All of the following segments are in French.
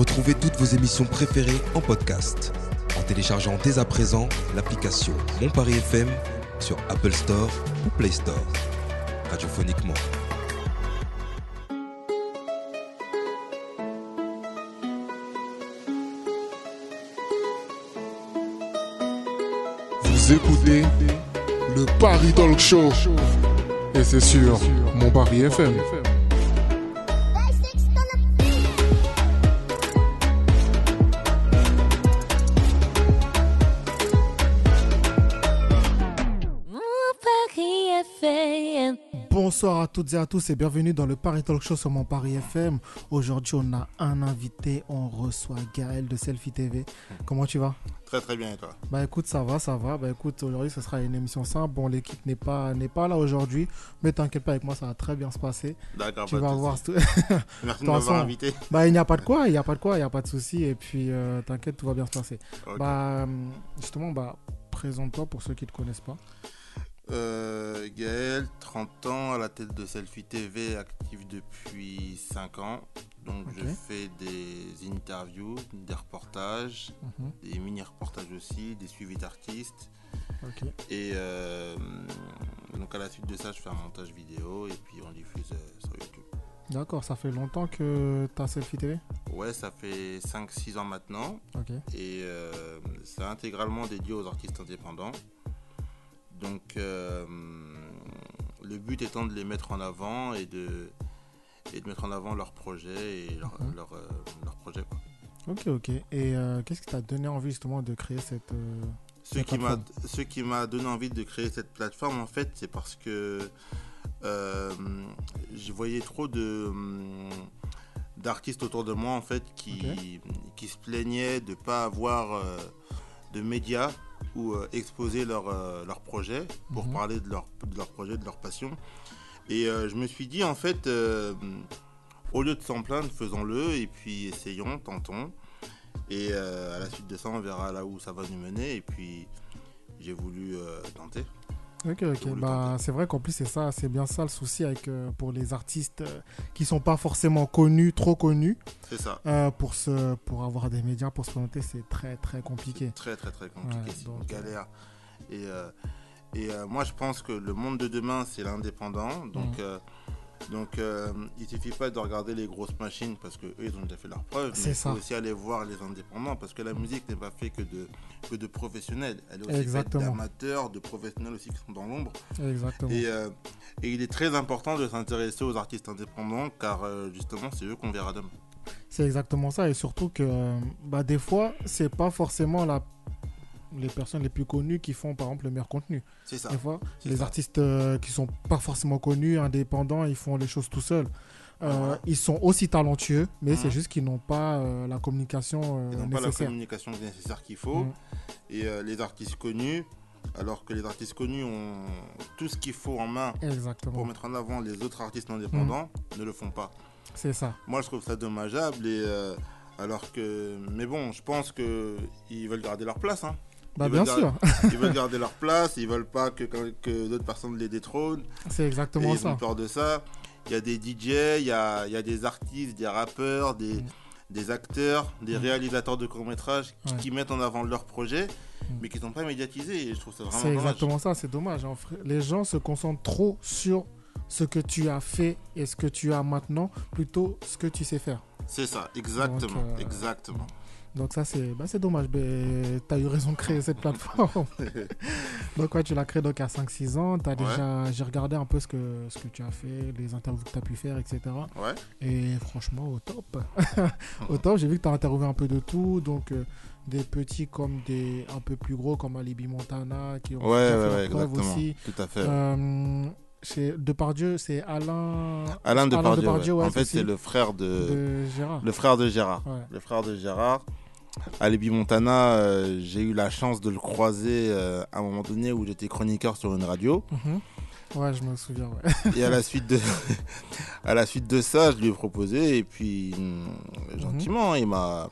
Retrouvez toutes vos émissions préférées en podcast en téléchargeant dès à présent l'application Mon Paris FM sur Apple Store ou Play Store. Radiophoniquement. Vous écoutez le Paris Talk Show. Et c'est sur Mon Paris FM. Toutes et à tous et bienvenue dans le Paris Talk Show sur mon Paris FM. Aujourd'hui, on a un invité, on reçoit Gaël de Selfie TV. Comment tu vas? Très très bien et toi? Bah écoute, ça va, ça va. Bah écoute, aujourd'hui, ce sera une émission simple. Bon, l'équipe n'est pas, n'est pas là aujourd'hui, mais t'inquiète pas avec moi, ça va très bien se passer. D'accord, Tu vas voir. tout- Merci de m'avoir invité. bah il n'y a pas de quoi, il n'y a pas de quoi, il n'y a pas de souci. Et puis, euh, t'inquiète, tout va bien se passer. Bah hum, justement, bah présente-toi pour ceux qui ne te connaissent pas. Euh, Gaël, 30 ans, à la tête de Selfie TV, active depuis 5 ans. Donc je fais des interviews, des reportages, Mhm, des mini-reportages aussi, des suivis d'artistes. Et euh, donc à la suite de ça, je fais un montage vidéo et puis on diffuse euh, sur YouTube. D'accord, ça fait longtemps que tu as Selfie TV Ouais, ça fait 5-6 ans maintenant. Et euh, c'est intégralement dédié aux artistes indépendants. Donc euh, le but étant de les mettre en avant et de, et de mettre en avant leurs projets et leurs Mhm. leurs, euh, leurs projets. quoi. Ok, ok. Et euh, qu'est-ce qui t'a donné envie justement de créer cette... euh, Ce qui, m'a, plateforme? ce qui m'a donné envie de créer cette plateforme, en fait, c'est parce que euh, je voyais trop de, hum, d'artistes autour de moi, en fait, qui, qui se plaignaient de ne pas avoir euh, de médias où euh, exposer leurs euh, leurs projets pour Mhm. parler de leur, de leur projet, de leur passion. Et euh, je me suis dit, en fait, euh, au lieu de s'en plaindre, faisons-le et puis essayons, tentons. Et euh, à la suite de ça, on verra là où ça va nous mener. Et puis, j'ai voulu tenter. Ok, ok. Bah, c'est vrai qu'en plus, c'est ça, c'est bien ça le souci avec, euh, pour les artistes euh, qui sont pas forcément connus, trop connus. C'est ça. Euh, pour, se, pour avoir des médias, pour se présenter, c'est très, très compliqué. Très, très, très compliqué. Ouais, c'est donc, une galère. Et, euh, et euh, moi, je pense que le monde de demain, c'est l'indépendant. Donc, Mhm. Donc euh, il suffit pas de regarder les grosses machines parce que eux, ils ont déjà fait leurs preuves. C'est Mais il faut aussi aller voir les indépendants parce que la musique n'est pas faite que de, que de professionnels. Elle est aussi faite d'amateurs, de professionnels aussi qui sont dans l'ombre. Exactement. Et, euh, et il est très important de s'intéresser aux artistes indépendants car euh, justement, c'est eux qu'on verra demain. C'est exactement ça. Et surtout que euh, bah, des fois, c'est pas forcément la... les personnes les plus connues qui font, par exemple, le meilleur contenu. C'est ça. Des fois, les ça. artistes euh, qui sont pas forcément connus, indépendants, ils font les choses tout seuls. Euh. Ils sont aussi talentueux, mais c'est juste qu'ils n'ont pas euh, la communication euh, Ils n'ont pas la communication nécessaire qu'il faut. Mhm. Et les artistes connus, alors que les artistes connus ont tout ce qu'il faut en main Exactement. pour mettre en avant les autres artistes indépendants, ne le font pas. C'est ça. Moi, je trouve ça dommageable. Et, alors que, mais bon, je pense que ils veulent garder leur place. hein. Bah, Ils bien sûr, Ils veulent garder leur place. Ils veulent pas que, d'autres personnes les détrônent. c'est Et exactement ils ça. ont peur de ça. Il y a des DJ, il y a, il y a des artistes, des rappeurs, des, Mm. des acteurs, des Mm. réalisateurs de courts-métrages qui, Ouais. qui mettent en avant leurs projets, Mm. mais qui ne sont pas médiatisés. Et je trouve ça vraiment C'est exactement ça, c'est dommage. fait. Les gens se concentrent trop sur ce que tu as fait et ce que tu as maintenant, plutôt ce que tu sais faire. C'est ça, exactement, Donc, euh, exactement. Donc ça, c'est bah, dommage. Tu as eu raison de créer cette plateforme. donc ouais, tu l'as créée donc, à 5-6 ans. As déjà, J'ai regardé un peu ce que, ce que tu as fait, les interviews que tu as pu faire, etc. Ouais. Et franchement, au top. au top, j'ai vu que tu as interviewé un peu de tout. Donc euh, des petits comme des un peu plus gros comme Alibi Montana qui ont Ouais, ouais, fait ouais, exactement. aussi. Tout à fait. Euh, chez Depardieu, c'est Alain, Alain Depardieu, Depardieu, ouais. ouais, en fait, c'est le frère de, de Gérard. le frère de Gérard. Ouais. Le frère de Gérard. Alibi Montana, euh, j'ai eu la chance de le croiser euh, à un moment donné où j'étais chroniqueur sur une radio. Mhm. Ouais, je me souviens. Ouais. Et à la suite de, à la suite de ça, je lui ai proposé et puis hum, gentiment, il m'a,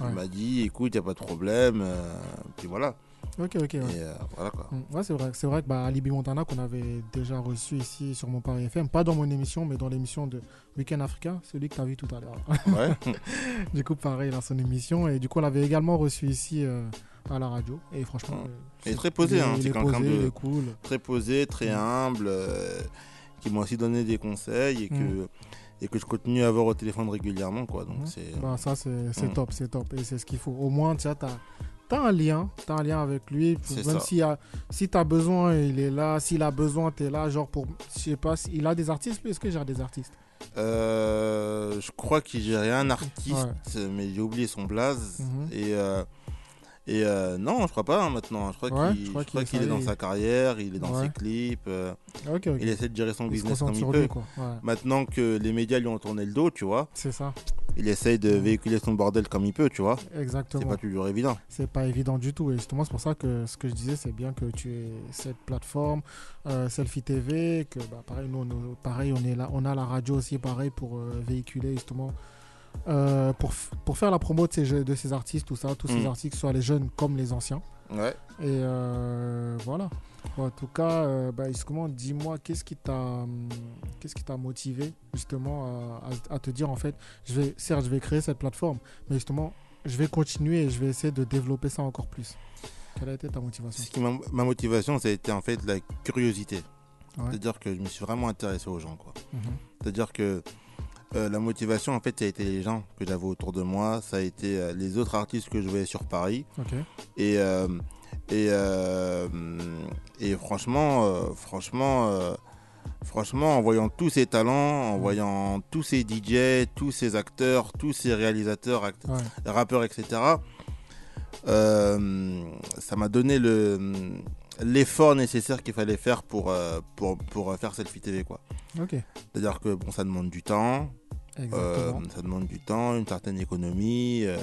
il Ouais. m'a dit, écoute, il y a pas de problème. euh, puis voilà. Ok, ok. Ouais, euh, voilà quoi. Mm, ouais c'est vrai. C'est vrai que bah, Alibi Montana, qu'on avait déjà reçu ici sur mon Paris FM, pas dans mon émission, mais dans l'émission de Weekend Africain, celui que tu as vu tout à l'heure. Ouais. du coup, pareil, dans son émission. Et du coup, on l'avait également reçu ici euh, à la radio. Et franchement. Mm. euh, Il est très posé, il hein, il c'est est quelqu'un posé, de- il est cool. très posé, très Mm. humble, euh, qui m'a aussi donné des conseils et que, Mm. et que je continue à avoir au téléphone régulièrement. Quoi. Donc c'est, Bah, ça, c'est c'est top, c'est top. Et c'est ce qu'il faut. Au moins, tu as, as un lien. Tu as un lien avec lui. Même a- si tu as besoin, il est là. S'il a besoin, tu es là. Genre pour. Je sais pas, si- il a des artistes, lui Est-ce que j'ai des artistes? Euh, je crois qu'il gérait un artiste, mais j'ai oublié son blaze. Mhm. Et, euh, et euh, non, je crois pas hein, maintenant. Je crois Ouais, qu'il est dans sa carrière, il est dans Ouais. ses clips. euh, il essaie de gérer son Il business comme il peut. lui, quoi. Ouais, Maintenant que les médias lui ont tourné le dos, tu vois, c'est ça. il essaye de véhiculer son bordel comme il peut, tu vois. C'est Exactement. pas toujours évident. C'est pas évident du tout. Et justement, c'est pour ça que ce que je disais, c'est bien que tu aies cette plateforme, euh, Selfie TV, que bah, pareil, nous, on, pareil, on, est là, on a la radio aussi, pareil, pour véhiculer justement, euh, pour, pour faire la promo de ces, jeux- de ces artistes, tout ça, tous ces Mm. artistes, soit les jeunes comme les anciens. Ouais. Et euh, voilà. Bon, en tout cas, euh, bah, justement, dis-moi, qu'est-ce qui t'a, hum, qu'est-ce qui t'a motivé justement à, te dire en fait, je vais, certes, je vais créer cette plateforme, mais justement, je vais continuer et je vais essayer de développer ça encore plus. Quelle a été ta motivation? Ce qui m'a- ma motivation, ça a été en fait la curiosité. Ouais. C'est-à-dire que je me suis vraiment intéressé aux gens, quoi. Mhm. C'est-à-dire que euh, la motivation, en fait, ça a été les gens que j'avais autour de moi, ça a été euh, les autres artistes que je voyais sur Paris. Et, euh, et, et franchement, franchement, franchement, en voyant tous ces talents, en voyant tous ces DJ, tous ces acteurs, tous ces réalisateurs, act- Ouais. rappeurs, etc., ça m'a donné le l'effort nécessaire qu'il fallait faire pour, euh, pour, pour faire Selfie TV. quoi. C'est-à-dire que bon, ça demande du temps, euh, ça demande du temps, une certaine économie. euh,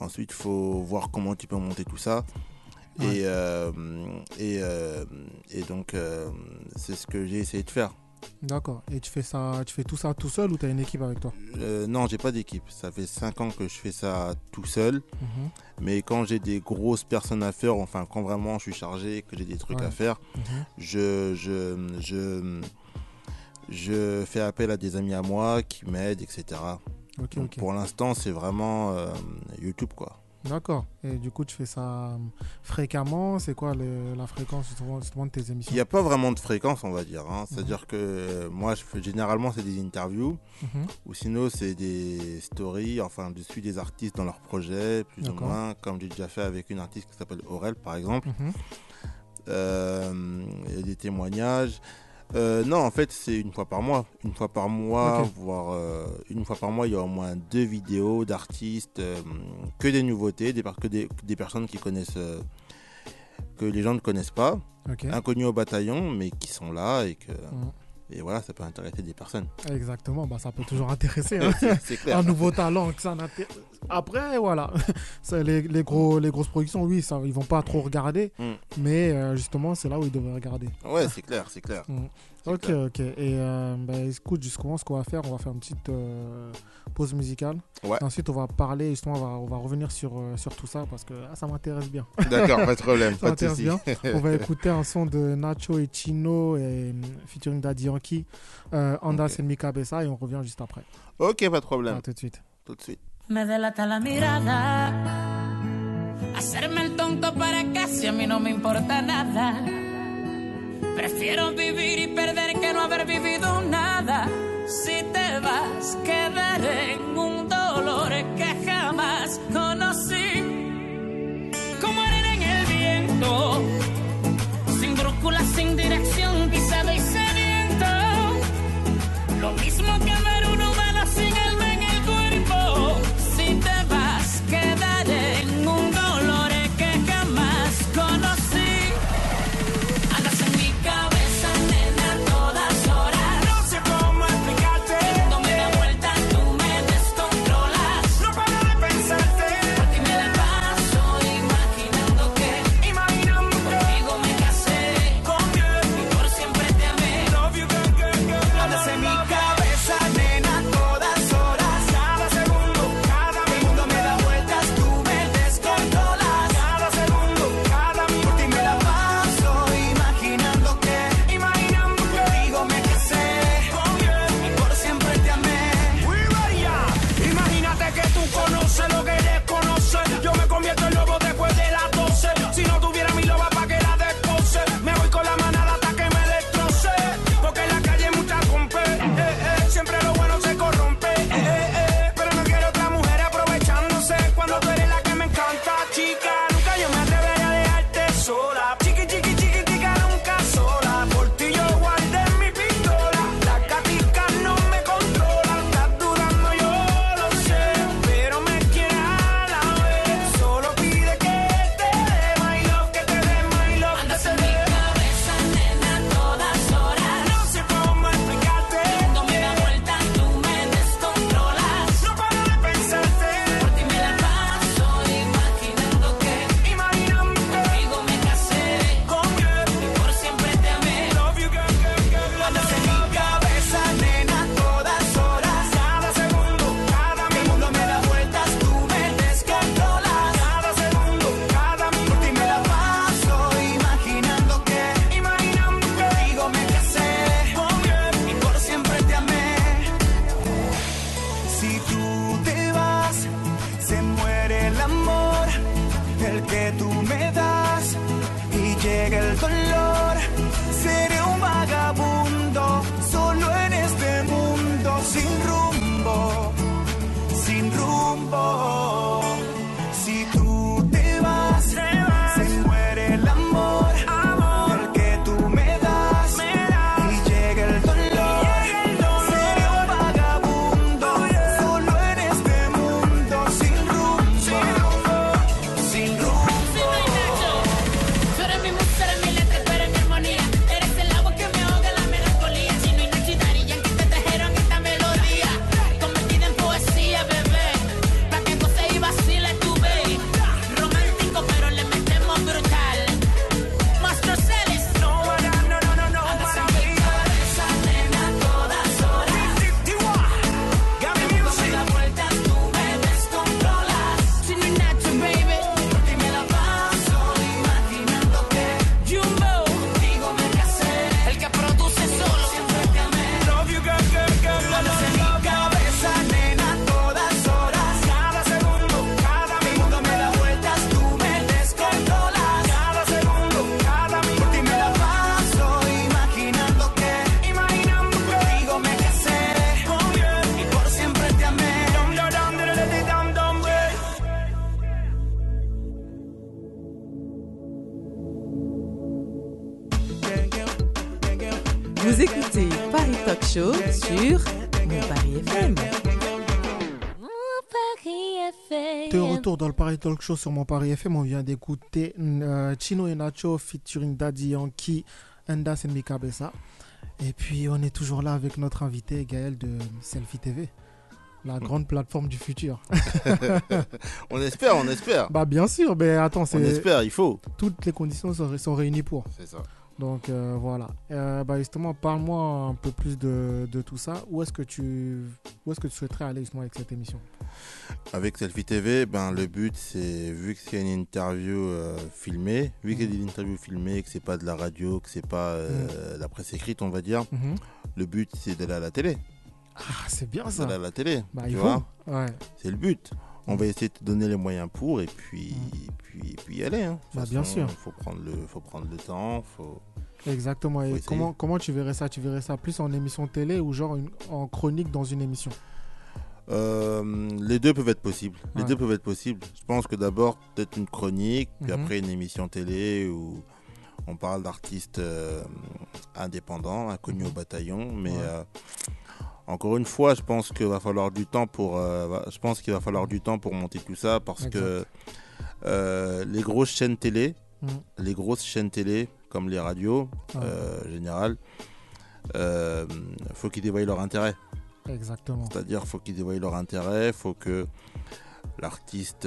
ensuite, il faut voir comment tu peux monter tout ça. Ouais. Et, euh, et, euh, et donc, euh, c'est ce que j'ai essayé de faire. D'accord. Et tu fais ça, tu fais tout ça tout seul ou tu as une équipe avec toi Euh, non, j'ai pas d'équipe. Ça fait 5 ans que je fais ça tout seul. Mhm. Mais quand j'ai des grosses personnes à faire, enfin, quand vraiment je suis chargé, que j'ai des trucs Ouais. à faire, Mhm. je, je, je, je fais appel à des amis à moi qui m'aident, etc. Donc, pour l'instant, c'est vraiment euh, YouTube, quoi. D'accord. Et du coup, tu fais ça hum, fréquemment? C'est quoi le- la fréquence justement, justement de tes émissions? Il n'y a pas vraiment de fréquence, on va dire. hein. C'est-à-dire que euh, moi, je fais, généralement, c'est des interviews, Mhm. ou sinon, c'est des stories, enfin, je suis des artistes dans leurs projets, plus ou moins, comme j'ai déjà fait avec une artiste qui s'appelle Aurel, par exemple. Mhm. Euh, Il y a des témoignages. Euh, non, en fait, c'est une fois par mois. Une fois par mois, voire euh, une fois par mois, il y a au moins deux vidéos d'artistes, euh, que des nouveautés, des, que des, personnes qui connaissent, euh, que les gens ne connaissent pas, Ok. inconnus au bataillon, mais qui sont là et que, Mhm. Et voilà, ça peut intéresser des personnes. Exactement. Bah, ça peut toujours intéresser. hein. Clair. un nouveau talent que ça Après, voilà. Les, les, gros, les grosses productions, oui, ça, ils vont pas trop regarder. Mm. Mais euh, justement, c'est là où ils devraient regarder. Ouais, c'est clair, c'est clair. Mm. Ok, clair. ok. Et euh, bah, écoute, justement, ce qu'on va faire, on va faire une petite euh, pause musicale. Ouais. Et ensuite, on va parler, justement, on va, on va revenir sur, euh, sur tout ça parce que ah, ça m'intéresse bien. D'accord, pas de problème, Ça pas de m'intéresse bien. On va écouter un son de Nacho et Chino et, euh, featuring Daddy Yankee, euh, Andas Ok. et Mika Bessa et on revient juste après. Ok, pas de problème, À tout de suite. tout de suite. Me delata la mirada. Hacerme el tonto para casi a mí no me importa nada. Prefiero vivir y perder que no haber vivido nada. Si te vas, quedaré en un dolor que jamás conocí. Como arena en el viento, Talk Show sur mon Paris FM, on vient d'écouter euh, Chino et Nacho featuring Daddy Yankee, Enda Senmika Bessa. Et puis on est toujours là avec notre invité Gaël de Selfie TV, la grande plateforme du futur. on espère, on espère. Bah bien sûr, mais attends, On c'est espère, il faut. toutes les conditions sont, sont réunies pour. C'est ça. Donc euh, voilà. Euh, bah justement, parle-moi un peu plus de, de tout ça. Où est-ce que tu où est-ce que tu souhaiterais aller justement avec cette émission? Avec Selfie TV, ben, le but, c'est, vu que c'est une interview euh, filmée, vu que c'est une interview filmée, que c'est pas de la radio, que c'est pas euh, la presse écrite, on va dire, Mhm. le but, c'est d'aller à la télé. Ah, c'est bien ça. D'aller à la télé. Bah, tu vois? Ouais. C'est le but. On va essayer de te donner les moyens pour et puis, puis, puis y aller. hein. Bah, bien sûr. Faut prendre le, faut prendre le temps. Faut... Exactement. Faut Et essayer. comment, comment tu verrais ça? Tu verrais ça plus en émission télé ou genre une- en chronique dans une émission? Euh, les deux peuvent être possibles. Les Ouais. deux peuvent être possibles. Je pense que d'abord peut-être une chronique, puis Mhm. après une émission télé où on parle d'artistes euh, indépendants, inconnus Mhm. au bataillon. Mais Ouais. euh, encore une fois, je pense qu'il va falloir du temps pour. euh, je pense qu'il va falloir du temps pour monter tout ça parce que euh, les grosses chaînes télé, Mhm. les grosses chaînes télé comme les radios Ouais. euh, générales, faut qu'ils dévoient leur intérêt. Exactement. C'est-à-dire faut qu'ils dévoient leur intérêt, faut que l'artiste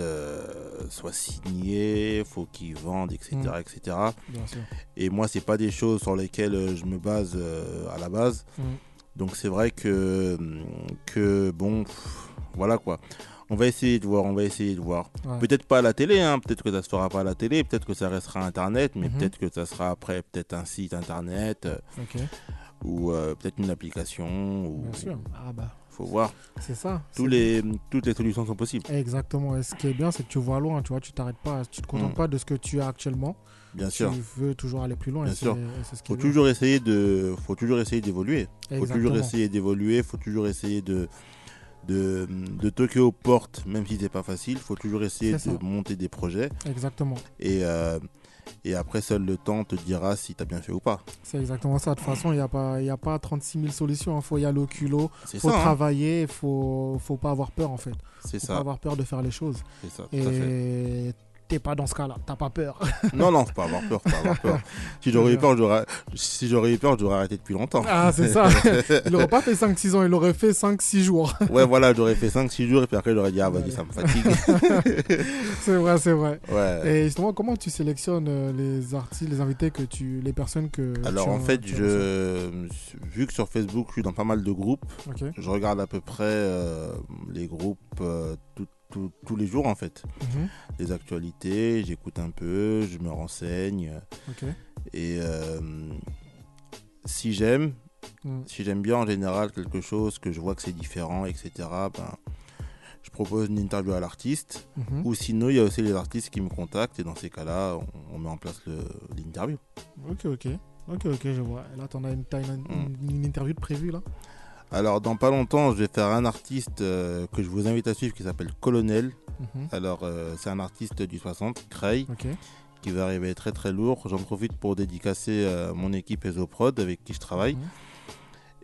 soit signé, faut qu'il vende, etc., Mm. etc. Bien sûr. Et moi, c'est pas des choses sur lesquelles je me base à la base. Mm. Donc c'est vrai que que bon, pff, voilà quoi. On va essayer de voir, on va essayer de voir. Ouais. Peut-être pas à la télé, hein, peut-être que ça se fera pas à la télé, peut-être que ça restera Internet, mais Mhm. peut-être que ça sera après peut-être un site Internet euh, ou euh, peut-être une application. Ou... Bien sûr. Ah bah, Faut voir. c'est ça. Tous toutes les solutions sont possibles. Exactement. Et ce qui est bien, c'est que tu vois loin. Tu vois, tu t'arrêtes pas. Tu te contentes Mm. pas de ce que tu as actuellement. Bien sûr. Tu veux toujours aller plus loin. Bien sûr. ce Faut toujours essayer de, faut toujours essayer d'évoluer. Faut toujours essayer d'évoluer. Faut toujours essayer de, de, de toquer aux portes, même si c'est pas facile. Faut toujours essayer de ça. monter des projets. Exactement. Et, euh, et après, seul le temps te dira si tu as bien fait ou pas. C'est exactement ça. De toute façon, il n'y a, pas- il y a pas 36 000 solutions. Il faut y aller au culot. Il faut ça. hein. travailler. Il faut, faut pas avoir peur, en fait. C'est faut pas ça. avoir peur de faire les choses. C'est ça. Tout. Et t'es pas dans ce cas-là. T'as pas peur. Non, non, faut pas avoir peur. Faut pas avoir peur. Si j'aurais eu peur, j'aurais, si j'aurais eu peur, j'aurais arrêté depuis longtemps. ah, c'est ça. Il aurait pas fait 5-6 ans. Il aurait fait 5-6 jours. Ouais, voilà, j'aurais fait 5-6 jours et puis après, j'aurais dit, ah, vas-y, ça me fatigue. c'est vrai, c'est vrai. Ouais. Et justement, comment tu sélectionnes euh, les artistes, les invités que tu, les personnes que Alors tu en fait, je, vu que sur Facebook, je suis dans pas mal de groupes, je regarde à peu près euh, les groupes euh, tout- tout- tous les jours en fait. Mhm. Les actualités, j'écoute un peu, je me renseigne. Et euh, si j'aime, Mm. si j'aime bien en général quelque chose, que je vois que c'est différent, etc., ben, je propose une interview à l'artiste. Mhm. Ou sinon, il y a aussi les artistes qui me contactent et dans ces cas-là, on, on met en place l'interview. Ok, ok. Ok, ok, je vois. Là, t'en as une, t'as une, Mm. une- une interview de prévue là? Alors, dans pas longtemps, je vais faire un artiste euh, que je vous invite à suivre qui s'appelle Colonel. Mhm. Alors, euh, c'est un artiste du 60, Cray, qui va arriver très très lourd. J'en profite pour dédicacer euh, mon équipe Ezoprod avec qui je travaille. Mhm.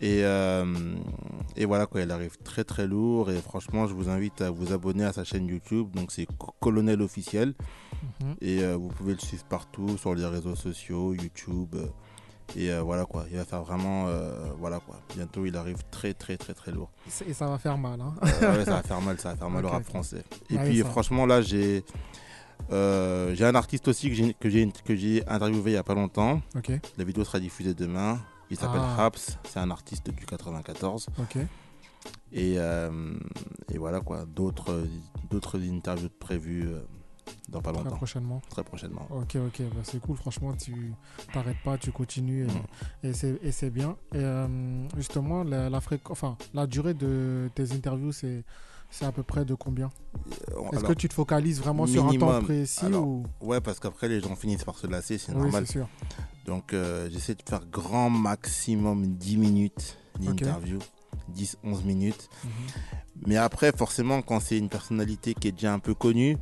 Et, et voilà quoi, il arrive très très lourd. Et franchement, je vous invite à vous abonner à sa chaîne YouTube. Donc, c'est Co- Colonel officiel. Mhm. Et vous pouvez le suivre partout sur les réseaux sociaux, YouTube. Et euh, voilà quoi, il va faire vraiment. euh, voilà quoi, bientôt il arrive très très très très lourd. Et ça va faire mal. Hein. Euh, ouais, ça va faire mal, ça va faire mal au rap français. Et Ouais, puis franchement là j'ai j'ai un artiste aussi que j'ai que j'ai que j'ai interviewé il y a pas longtemps. La vidéo sera diffusée demain. Il s'appelle Ah. Raps, c'est un artiste du 94 Ok. et, et voilà quoi, d'autres d'autres interviews prévues dans pas Très longtemps, prochainement. très prochainement. Ok, ok. Bah, c'est cool. Franchement, tu t'arrêtes pas, tu continues et, Mm. et c'est- bien. Et euh, justement, la, la, fréq- enfin, la durée de tes interviews, c'est. C'est à peu près de combien? Euh, Est-ce que tu te focalises vraiment sur un temps précis Alors, ou? Ouais, parce qu'après les gens finissent par se lasser, c'est Oui, normal. sûr. Donc euh, j'essaie de faire grand maximum 10 minutes d'interview, 10-11 minutes. Mhm. Mais après, forcément, quand c'est une personnalité qui est déjà un peu connue,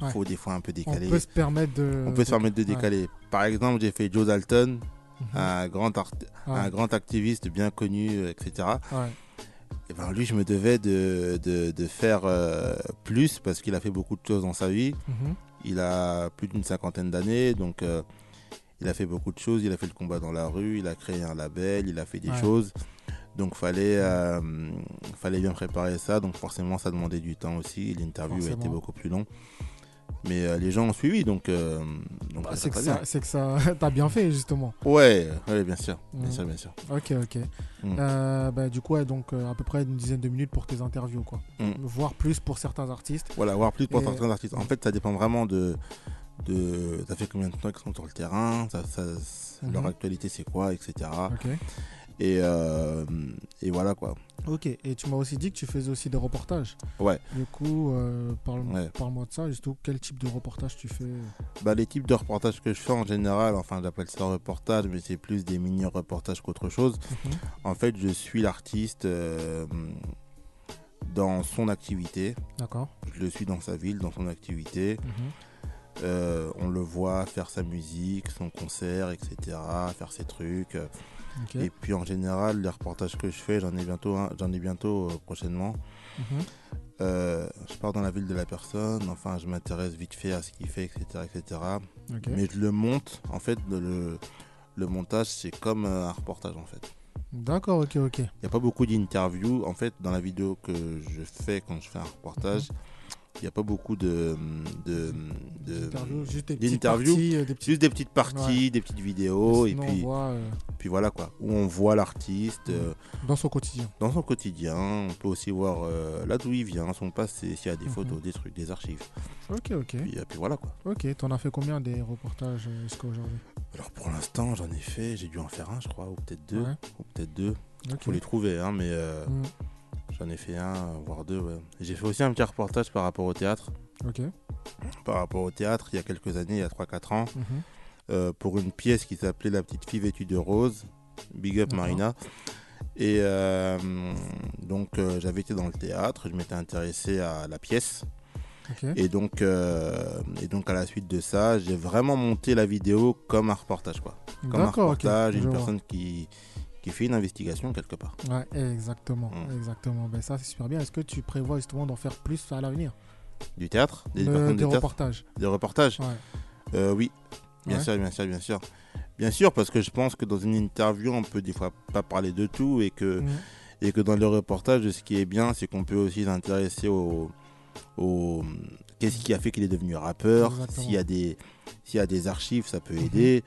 il Ouais. faut des fois un peu On décaler. peut se permettre de. On peut se permettre de ouais. décaler. Par exemple, j'ai fait Joe Dalton, Mhm. un, grand art- Ouais. un grand activiste bien connu, euh, etc. Et ben lui, je me devais de, de, de faire euh, plus parce qu'il a fait beaucoup de choses dans sa vie. Mhm. Il a plus d'une cinquantaine d'années, donc euh, il a fait beaucoup de choses. Il a fait le combat dans la rue, il a créé un label, il a fait des choses. Donc fallait, euh, fallait bien préparer ça. Donc forcément, ça demandait du temps aussi. L'interview a été beaucoup plus long. Mais euh, les gens ont suivi, donc, euh, donc Bah, c'est que que ça, t'as bien fait justement. Ouais, ouais, bien sûr, bien Mhm. sûr, bien sûr. Ok, ok. Mm. Euh, bah, du coup, ouais, donc euh, à peu près une dizaine de minutes pour tes interviews, quoi. Mm. Voire plus pour certains artistes. Voilà, voir plus pour Et- certains artistes. En fait, ça dépend vraiment de, de. Ça fait combien de temps qu'ils sont sur le terrain, ça, ça- leur actualité c'est quoi, etc. Ok. Et, euh, et voilà quoi. Ok. Et tu m'as aussi dit que tu faisais aussi des reportages. Ouais. Du coup, euh, parle, Ouais. parle-moi de ça. Juste quel type de reportage tu fais? Bah, les types de reportages que je fais en général, enfin j'appelle ça reportage, mais c'est plus des mini-reportages qu'autre chose. Mhm. En fait, je suis l'artiste euh, dans son activité. D'accord. Je le suis dans sa ville, dans son activité. Mhm. Euh, on le voit faire sa musique, son concert, etc., faire ses trucs. Et puis en général, les reportages que je fais, j'en ai bientôt, j'en ai bientôt euh, prochainement. Mhm. Euh, je pars dans la ville de la personne, enfin je m'intéresse vite fait à ce qu'il fait, etc., etc. Mais je le monte. En fait, le, le, montage c'est comme euh, un reportage en fait. D'accord. Ok. Ok. Il n'y a pas beaucoup d'interviews. En fait, dans la vidéo que je fais quand je fais un reportage, il n'y a pas beaucoup de, de, de- Interviews, juste des interviews, parties, euh, des petites. juste des petites parties, des petites vidéos, et puis, voit, euh, puis voilà quoi, où on voit l'artiste. euh, dans son quotidien. dans son quotidien. On peut aussi voir euh, là d'où il vient, son passé, s'il y a des Mhm. photos, des trucs, des archives. Ok. Ok. Puis, puis voilà quoi. Ok. T'en as fait combien des reportages jusqu'à aujourd'hui? Alors pour l'instant, j'en ai fait, j'ai dû en faire un, je crois, ou peut-être deux. Ouais. Ou peut-être deux. Ok. Faut les trouver, hein, mais euh, Mm. J'en ai fait un, voire deux. Ouais. J'ai fait aussi un petit reportage par rapport au théâtre. Ok. Par rapport au théâtre, il y a quelques années, il y a 3-4 ans, Mhm. euh, pour une pièce qui s'appelait La petite fille vêtue de rose. Big up. Marina. Et euh, donc euh, j'avais été dans le théâtre, je m'étais intéressé à la pièce. Et donc, euh, et donc à la suite de ça, j'ai vraiment monté la vidéo comme un reportage, quoi. Comme un reportage, une personne qui, qui fait une investigation quelque part. Ouais, exactement, Mm. exactement. Ben ça c'est super bien. Est-ce que tu prévois justement d'en faire plus à l'avenir? Du théâtre, des De- personnes Des de théâtre, reportages. des reportages. Ouais. Euh, oui, bien Ouais. sûr, bien sûr, bien sûr. Bien sûr, parce que je pense que dans une interview, on peut des fois pas parler de tout et que, Mm. et que dans le reportage, ce qui est bien, c'est qu'on peut aussi s'intéresser au, au- qu'est-ce qui a fait qu'il est devenu rappeur. S'il y a des, s'il y a des archives, ça peut Mhm. aider.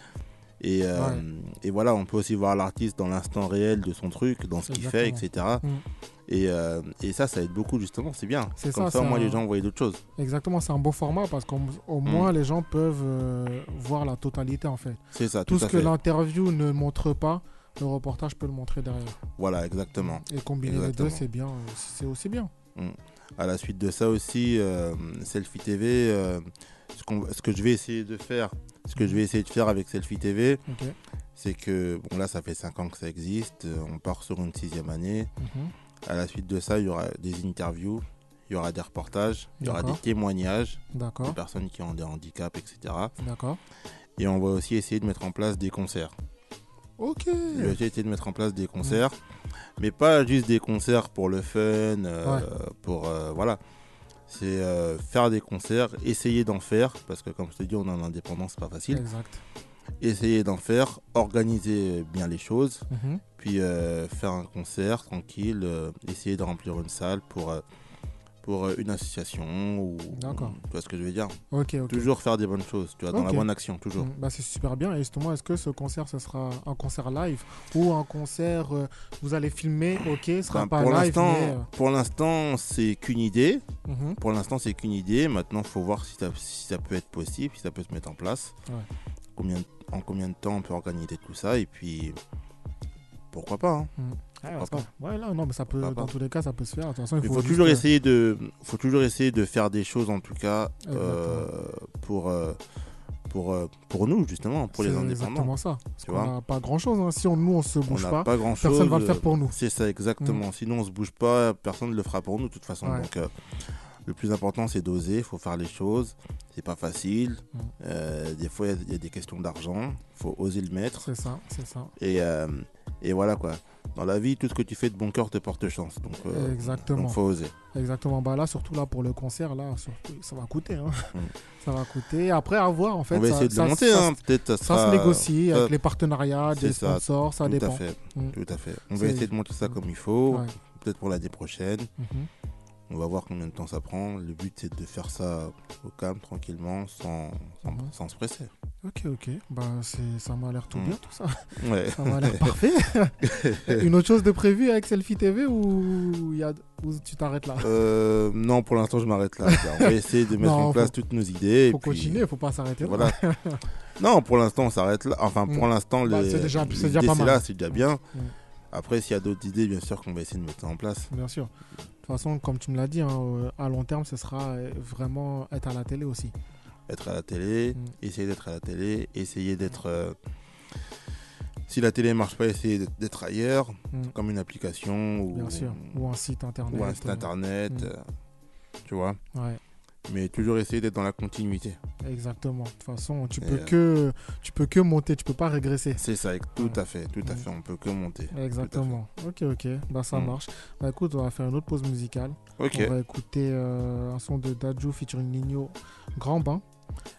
Et, euh, Ouais. et voilà, on peut aussi voir l'artiste dans l'instant réel de son truc, dans ce qu'il fait, etc. Mm. Et, euh, et ça, ça aide beaucoup justement, c'est bien. C'est Comme ça, ça, au moins un- les gens voient d'autres choses. Exactement, c'est un beau format parce qu'au au moins les gens peuvent euh, voir la totalité en fait. C'est ça, Tout tout, ce que l'interview ne montre pas, le reportage peut le montrer derrière. Voilà, exactement. Et combiner les deux, c'est bien, c'est aussi bien. À la suite de ça aussi, Selfie TV, ce que je vais essayer de faire, ce que je vais essayer de faire avec Selfie TV, c'est que, bon là ça fait 5 ans que ça existe, euh, on part sur une sixième année. Mhm. À la suite de ça, il y aura des interviews, il y aura des reportages, il y aura des témoignages de D'accord, personnes qui ont des handicaps, etc. d'accord. Et on va aussi essayer de mettre en place des concerts. Ok. Je vais essayer de mettre en place des concerts, mais pas juste des concerts pour le fun, euh, Ouais. pour euh, voilà. C'est euh, faire des concerts, essayer d'en faire, parce que comme je te dis, on est en indépendance, c'est pas facile. Exact. Essayer d'en faire, organiser bien les choses, Mhm. puis euh, faire un concert tranquille, euh, essayer de remplir une salle pour pour euh, une association ou D'accord. tu vois ce que je veux dire? Ok. Toujours faire des bonnes choses, tu vois, dans la bonne action, toujours. Mm, Bah, c'est super bien. Et justement, est-ce que ce concert, ce sera un concert live ou un concert, euh, vous allez filmer, ok, ce sera Enfin, pas pour live, mais... euh, pour l'instant, c'est qu'une idée. mhm. Pour l'instant, c'est qu'une idée. Maintenant, il faut voir si ça, si ça peut être possible, si ça peut se mettre en place. Ouais. Combien, en combien de temps on peut organiser tout ça? Et puis, pourquoi pas. hein. Ah, Parce que- Ouais, là, non, mais ça peut, dans tous les cas, ça peut se faire. De toute façon, il faut, toujours essayer de, faut toujours essayer de faire des choses, en tout cas, euh, pour, euh, pour, euh, pour nous, justement, pour les c'est indépendants. exactement ça. Parce Tu qu'on vois n'a pas grand chose. Si on, nous, on se On bouge pas, pas grand chose. personne va le faire pour nous. C'est ça, exactement. Sinon, on se bouge pas, personne ne le fera pour nous, de toute façon. Ouais. Donc, euh, Le plus important, c'est d'oser. Il faut faire les choses. C'est pas facile. Mm. Euh, des fois, il y a- il y, a des questions d'argent. Il faut oser le mettre. C'est ça, c'est ça. Et, euh, et voilà quoi. Dans la vie, tout ce que tu fais de bon cœur te porte chance. Donc, euh, Exactement. donc faut oser. Exactement. Bah là, surtout là pour le concert, là, surtout, ça va coûter. hein. Mm. Ça va coûter. Après, à voir en fait. On va ça- essayer de ça- le monter. ça- hein. Peut-être ça, sera- se négocie avec les partenariats, des sponsors, ça tout dépend. à fait. Mm. Tout à fait. On va essayer de monter ça comme il faut. Ouais. Peut-être pour l'année prochaine. Mhm. On va voir combien de temps ça prend. Le but, c'est de faire ça au calme, tranquillement, sans, sans, sans se presser. Ok, ok. Bah, ça m'a l'air tout Mm. bien tout ça. Ouais. Ça m'a l'air parfait. Une autre chose de prévu avec Selfie TV ou, il y a... ou tu t'arrêtes là? Euh, non, pour l'instant, je m'arrête là. On va essayer de mettre Non, en place faut- toutes nos idées. et Faut puis, continuer, faut pas s'arrêter là. Voilà. non, pour l'instant, on s'arrête là. Enfin, pour Mm. l'instant, Bah, les- c'est déjà pas mal. là, c'est déjà bien. Mm. Après, s'il y a d'autres idées, bien sûr qu'on va essayer de mettre ça en place. Bien sûr. De toute façon, comme tu me l'as dit, hein, euh, à long terme, ce sera euh, vraiment être à la télé aussi. Être à la télé, Mm. essayer d'être à la télé, essayer d'être. euh, Si la télé marche pas, essayer d'être- ailleurs, Mm. comme une application ou, Bien sûr. Ou un site internet. ou un site internet. Mm. euh, tu vois Ouais, Mais toujours essayer d'être dans la continuité. exactement. De toute façon, tu peux euh, que tu peux que monter, tu peux pas régresser. C'est ça, tout à fait, tout à fait. On peut que monter. Exactement. Ok, ok. Bah ça Mm. marche. Bah écoute, on va faire une autre pause musicale. Ok. On va écouter euh, un son de Dajou featuring Nino, Grand Bain.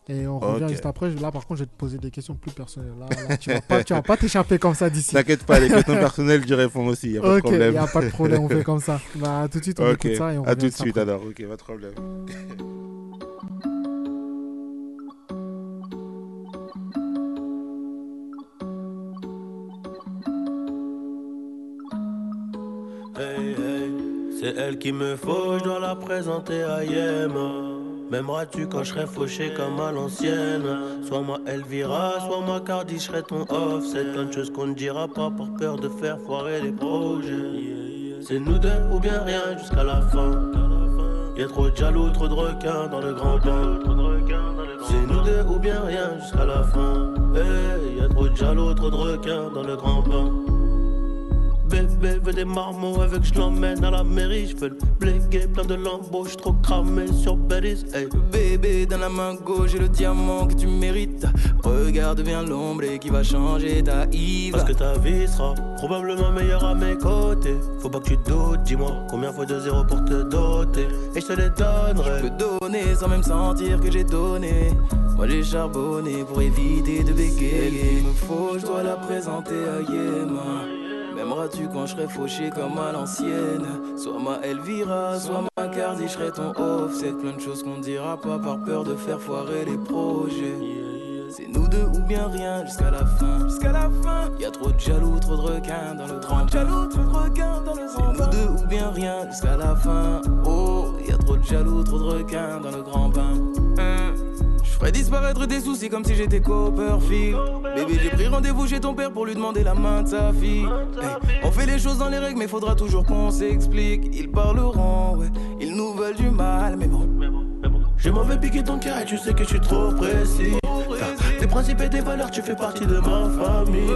Et on revient juste après. Là, par contre, je vais te poser des questions plus personnelles. Là, là, tu vas pas, tu vas pas t'échapper comme ça d'ici. T'inquiète pas, les questions personnelles, j'y réponds aussi. Y a pas de Ok, il problème. n'y a pas de problème, on fait comme ça. Bah, tout de suite, on Ok, écoute ça et on à revient tout de suite après. alors. Ok, pas de problème. Hey, hey, c'est elle qui me faut, je dois la présenter à Yema. M'aimeras-tu quand je serai fauché comme à l'ancienne? Soit moi Elvira, soit moi Cardi, je serai ton off. C'est plein de choses qu'on ne dira pas par peur de faire foirer les projets. C'est nous deux ou bien rien jusqu'à la fin. Y'a trop de jaloux, trop de requins dans le grand bain. C'est nous deux ou bien rien jusqu'à la fin. Hey, y a trop de jaloux, trop de requins dans le grand bain. Bébé veut des marmots avec je l'emmène à la mairie. Je veux le bléguer, plein de lambeaux, j'suis trop cramé sur Betty's. Hey. Bébé, dans la main gauche, j'ai le diamant que tu mérites. Regarde bien l'ombre et qui va changer ta Yves. Parce que ta vie sera probablement meilleure à mes côtés. Faut pas que tu doutes, dis-moi combien faut de zéro pour te doter. Et je te les donnerai. Je peux donner sans même sentir que j'ai donné. Moi j'ai charbonné pour éviter de bégayer. Il me faut, je dois la présenter à Yéma. M'aimeras-tu quand je serai fauché comme à l'ancienne? Soit ma Elvira, soit ma Cardi, je serai ton off. C'est plein de choses qu'on dira pas par peur de faire foirer les projets. C'est nous deux ou bien rien jusqu'à la fin. Jusqu'à la fin. Y a trop de jaloux, trop de requins dans le grand jaloux, trop de requins dans le grand C'est nous deux ou bien rien jusqu'à la fin. Oh, y a trop de jaloux, trop de requins dans le grand bain. Hein. Je ferai disparaître tes soucis comme si j'étais Copperfield. Bébé, j'ai pris rendez-vous chez ton père pour lui demander la main de sa fille. On fait les choses dans les règles, mais faudra toujours qu'on s'explique. Ils parleront, ouais, ils nous veulent du mal, mais bon. Je m'en vais piquer ton cœur et tu sais que je suis trop précis. Tes principes et tes valeurs, tu fais partie de ma famille.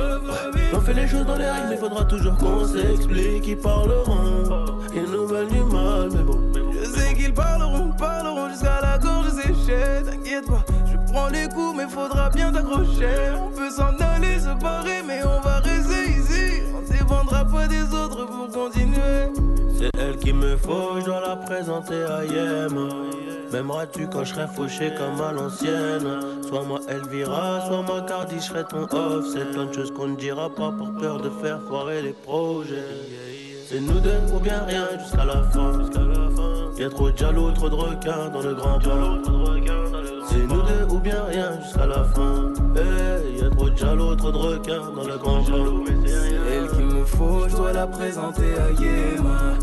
On fait les choses dans les règles, mais faudra toujours qu'on s'explique. Ils parleront, ils nous veulent du mal, mais bon. Je sais qu'ils parleront, parleront jusqu'à la gorge séchée. T'inquiète pas, les coups, mais faudra bien t'accrocher. On peut s'en aller, se barrer, mais on va rester ici. On ne dépendra pas des autres pour continuer. C'est elle qui me faut, je dois la présenter à Yema. M'aimeras-tu quand je serai fauché comme à l'ancienne? Soit moi Elvira, soit moi Cardi, je serai ton off. C'est plein de choses qu'on ne dira pas par peur de faire foirer les projets. C'est nous deux ou bien rien jusqu'à la fin. Y'a trop de jaloux, trop de requins dans le grand bain. C'est nous deux ou bien rien jusqu'à la fin. Hey, y'a trop de jaloux, trop de requins dans le grand bain. C'est elle qu'il me faut, je dois la présenter à Yéma.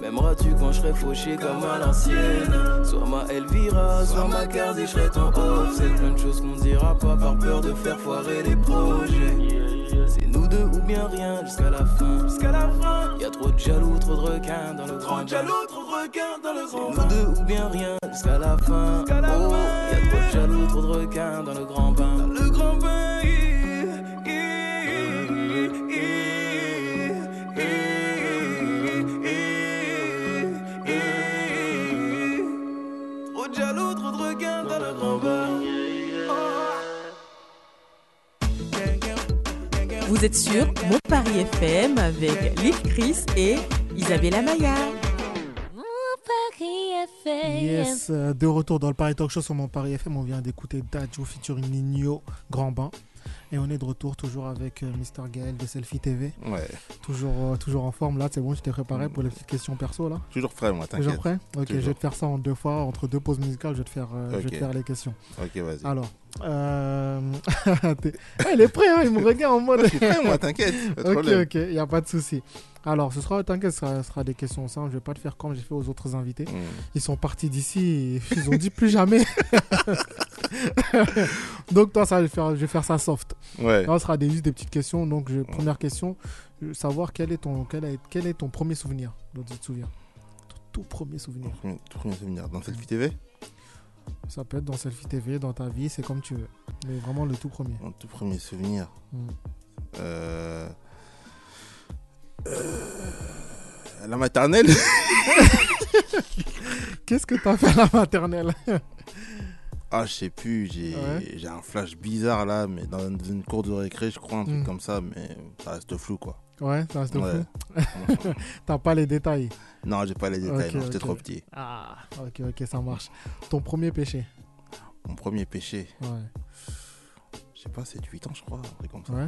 M'aimeras-tu quand je serai fauché comme à l'ancienne Soit ma Elvira, soit ma Cardi, je serai ton off. C'est plein de choses qu'on dira pas par peur de faire foirer les projets. C'est nous deux ou bien rien jusqu'à la fin. Jusqu'à la fin. Y a trop de jaloux, trop de requins dans le grand. Trop de jaloux, trop de requins dans le grand. C'est nous deux ou bien rien jusqu'à la fin. Jusqu'à la oh. Y a trop de jaloux, trop de requins dans le grand bain. Dans le grand bain. Trop de jaloux, trop de requins dans le grand bain. Vous êtes sur Mon Paris FM avec Lil Chris et Isabella Maya. Yes, euh, de retour dans le Paris Talk Show sur mon Paris FM. On vient d'écouter Dajo featuring Nino Grand Bain. Et on est de retour toujours avec euh, Mr. Gaël de Selfie TV. Ouais, Toujours, euh, toujours en forme là, c'est bon, je t'ai préparé pour les petites questions perso là. toujours prêt, moi, Toujours t'inquiète. prêt Ok, Toujours. je vais te faire ça en deux fois, entre deux pauses musicales, je vais te faire, euh, je vais te faire les questions. Ok, vas-y. Alors, euh... t'es- Ouais, il est prêt, hein, il me regarde en mode. Je suis prêt, moi, t'inquiète. ok, problème. ok, il n'y a pas de souci. Alors, ce sera, t'inquiète, ce sera, des questions simples. Je vais pas te faire comme j'ai fait aux autres invités. Mm. Ils sont partis d'ici et ils ont dit plus jamais. Donc, toi, ça, je vais faire, je vais faire ça soft. Ouais. Là, ce sera des, juste des petites questions. Donc, je- première question, savoir quel est ton, quel est, quel est ton premier souvenir dont tu te souviens? Ton tout premier souvenir. Tout premier souvenir. Dans Selfie TV Ça peut être dans Selfie TV, dans ta vie, c'est comme tu veux. Mais vraiment le tout premier. Mon tout premier souvenir. Mm. Euh... euh, La maternelle? Qu'est-ce que t'as fait à la maternelle? Ah, je sais plus, j'ai Ouais. j'ai un flash bizarre là, mais dans une cour de récré, je crois, un truc Mm. comme ça, mais ça reste flou quoi. Ouais, ça reste Ouais. fou. T'as pas les détails. non, j'ai pas les détails, j'étais trop petit. Ah, ok, ok, ça marche. Ton premier péché Mon premier péché, Ouais. je sais pas, c'est 8 ans, je crois, un truc comme ça. Ouais.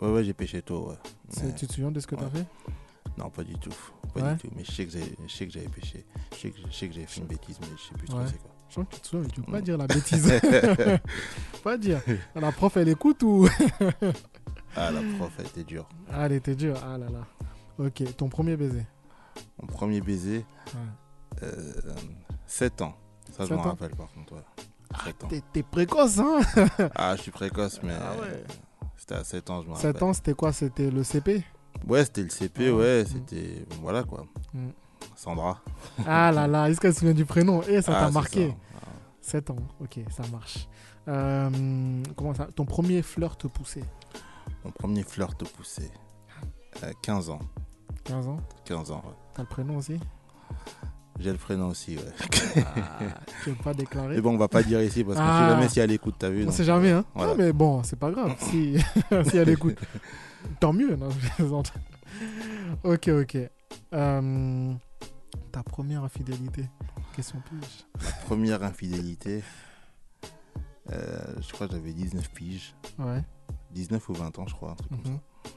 Ouais, ouais, j'ai péché tôt, ouais. C'est- Mais- Tu te souviens de ce que t'as Ouais. fait? Non, pas du tout. Pas Ouais. du tout. Mais je sais que j'ai- j'avais péché. Je sais que, j'avais fait une bêtise, mais je sais plus trop Ouais. c'est quoi. Je sens que tu te souviens, mais tu veux pas Mm. dire la bêtise. pas dire. La prof, elle écoute ou? Ah, la prof, elle était dure. Ah, elle était dure. Ah là là. Ok, ton premier baiser? Mon premier baiser, Ouais. euh, 7 ans. Ça, je m'en rappelle par contre. Ouais. 7 ans. T'es- précoce, hein? Ah, je suis précoce, mais Ah ouais. c'était à 7 ans, je me 7 rappelle. ans, c'était quoi? C'était le CP Ouais, c'était le CP, Ah ouais. ouais, Mm. c'était. Voilà quoi. Mm. Sandra. Ah là là, est-ce qu'elle se souvient du prénom Et ça Ah, t'a marqué. ça. Ah. 7 ans, ok, ça marche. Euh, comment ça? Ton premier flirt poussé? Mon premier flirt poussé. Euh, 15 ans. 15 ans? 15 ans, ouais. T'as le prénom aussi? J'ai le prénom aussi, ouais. Tu veux pas déclarer? Mais bon, on va pas dire ici parce qu'on Ah. sait jamais si elle écoute, t'as vu. On sait jamais, hein voilà. Ah, mais bon, c'est pas grave. Si, si elle écoute, tant mieux. Non, ok, ok. Euh, ta première infidélité Question piège. Première infidélité. euh, je crois que j'avais 19 piges. Ouais, 19 ou 20 ans, je crois, un truc comme mhm, ça.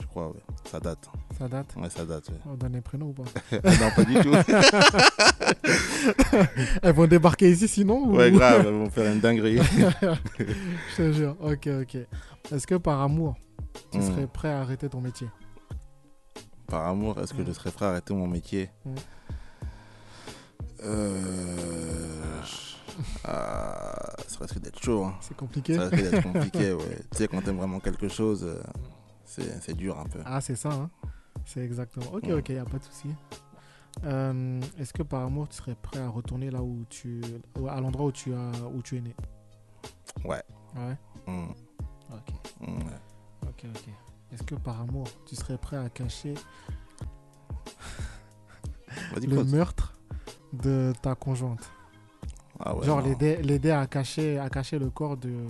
Je crois, ouais. Ça date. ça date. Ouais, ça date, ouais. On donne les prénoms ou pas non, pas du tout. Elles vont débarquer ici sinon ou- ouais, grave, elles vont faire une dinguerie. Je te jure. Ok, ok. Est-ce que par amour, tu Hmm. serais prêt à arrêter ton métier? Par amour, est-ce que Mm. je serais prêt à arrêter mon métier Mm. Euh. Ah, ça risque d'être chaud. Hein. C'est compliqué Ça risque d'être compliqué, ouais. Tu sais, quand t'aimes vraiment quelque chose, euh, c'est dur un peu. Ah, c'est ça, hein C'est exactement. Ok, Ouais. ok, y a pas de souci. Euh, Est-ce que par amour, tu serais prêt à retourner là où tu, à l'endroit où tu as, où tu es né? Ouais. Ouais. Mm, Ok, mm, ouais. ok, ok. Est-ce que par amour, tu serais prêt à cacher le meurtre de ta conjointe? Ah ouais, Genre l'aider, l'aider à cacher, à cacher le corps de,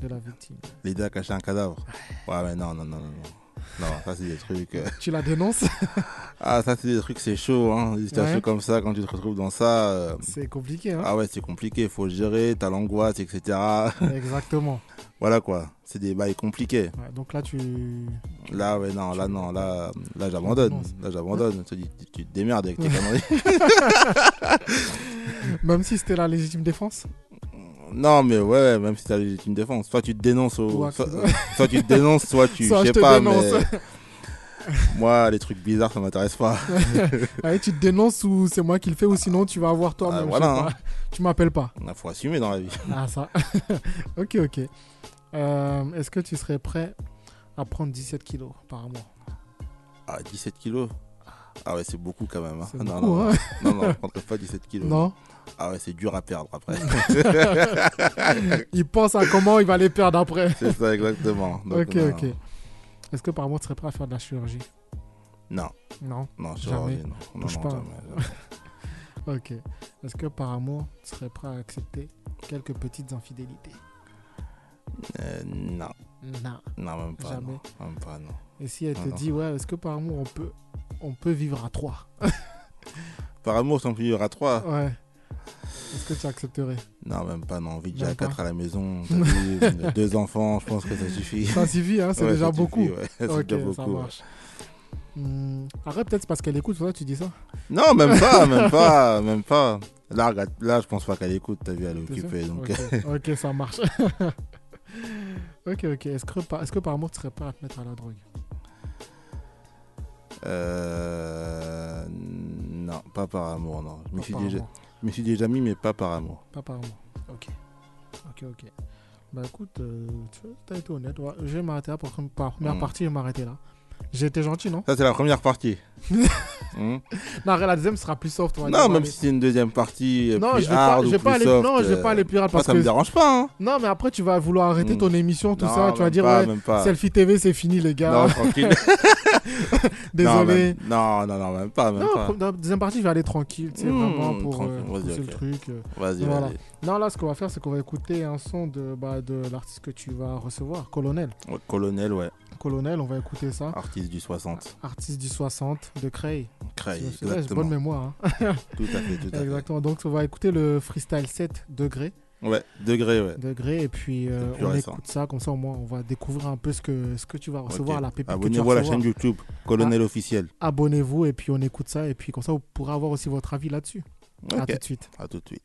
de la victime. L'aider à cacher un cadavre. Ouais, mais non, non, non, non. non. Non, ça c'est des trucs. euh, Tu la dénonces Ah, ça c'est des trucs, c'est chaud. Hein. Des situations Ouais. comme ça, quand tu te retrouves dans ça. euh, C'est compliqué, hein Ah ouais, c'est compliqué. Faut gérer, t'as l'angoisse, etc. Exactement. voilà quoi. C'est des bails compliqués. Ouais, donc là, tu. Là, ouais, non, là, non, là, là j'abandonne. Là, j'abandonne. Tu- tu te démerdes avec tes conneries. Même si c'était la légitime défense Non, mais ouais, même si t'as légitime défense. Soit tu te dénonces, au... Soit, tu te dénonces, soit tu. Soit je sais pas, dénonce. mais. Moi, les trucs bizarres, ça m'intéresse pas. Allez, tu te dénonces ou c'est moi qui le fais ou sinon tu vas avoir toi-même. Ah, voilà, pas. Tu m'appelles pas. Il faut assumer dans la vie. Ah, ça. ok, ok. Euh, Est-ce que tu serais prêt à prendre 17 kilos par mois? Ah, 17 kilos? Ah ouais, c'est beaucoup quand même. hein. Non, beaucoup, non, hein. non, non, je prendrais pas 17 kilos. Non? Ah ouais, c'est dur à perdre après. Il pense à comment il va les perdre après. c'est ça, exactement. Donc, ok, non, ok. Est-ce que par mois tu serais prêt à faire de la chirurgie? Non, Non? Non, Jamais. chirurgie, non. Non, Touche non, pas. jamais, jamais. Ok. Est-ce que par amour tu serais prêt à accepter quelques petites infidélités? Euh, non, Non. Non, même pas. Jamais. Non. Même pas, non. Et si elle te dit, ouais, est-ce que par amour, on peut, on peut vivre à trois? Par amour, si on peut vivre à trois? Ouais. Est-ce que tu accepterais? Non, même pas, non. On vit déjà à quatre pas. à la maison. vu, deux enfants, je pense que ça suffit. Ça suffit, hein, c'est Ouais, déjà ça suffit, beaucoup. ouais, c'est ok, déjà ça beaucoup, ouais. marche. Hmm, Arrête, peut-être parce qu'elle écoute, ça tu dis ça? Non, même pas, même pas, même pas. Là, là, je pense pas qu'elle écoute, t'as vu, elle est occupée. Donc... ok, ok, ça marche. ok, ok. Est-ce que, par- que par amour, tu serais prêt à te mettre à la drogue? Euh, non, pas par amour, non. Je me, Pas suis déjà, amour. Je me suis déjà mis, mais pas par amour. Pas par amour. Ok. Ok, ok. Bah écoute, euh, tu as été honnête. Ouais, je vais m'arrêter là pour la première Mm. partie, je vais m'arrêter là. J'ai été gentil, non? Ça, c'est la première partie. Hmm. Non, la deuxième sera plus soft. va Non, même si c'est une deuxième partie euh, Non, plus je vais pas- je vais pas aller- soft, non, je vais euh, pas aller plus hard moi, parce ça que- me dérange pas. Hein. Non, mais après, tu vas vouloir arrêter Mm. ton émission, tout Non, ça. Tu vas dire, pas, ouais. Selfie TV, c'est fini, les gars. Non, tranquille. Désolé. Non, non, non, même pas, même Non, pas. dans la deuxième partie, je vais aller tranquille, tu sais, Mmh, vraiment pour euh, vas-y, pousser ok. le truc. euh. Vas-y, voilà. Non, là, ce qu'on va faire, c'est qu'on va écouter un son de, bah, de l'artiste que tu vas recevoir, Colonel. Ouais, Colonel, ouais. Colonel, on va écouter ça. Artiste du 60. Artiste du 60 de Cray. Cray, vrai, exactement. bonne mémoire. hein. Tout à fait, tout à fait. Exactement. Donc, on va écouter le freestyle 7 degrés. Ouais, degré, ouais. degrés et puis euh, on récent. écoute ça comme ça au moins on va découvrir un peu ce que ce que tu vas recevoir Ok. la pépite que tu vas Abonnez-vous à la chaîne YouTube, Colonel officiel. abonnez-vous et puis on écoute ça et puis comme ça vous pourrez avoir aussi votre avis là-dessus à Ok. tout de suite À tout de suite.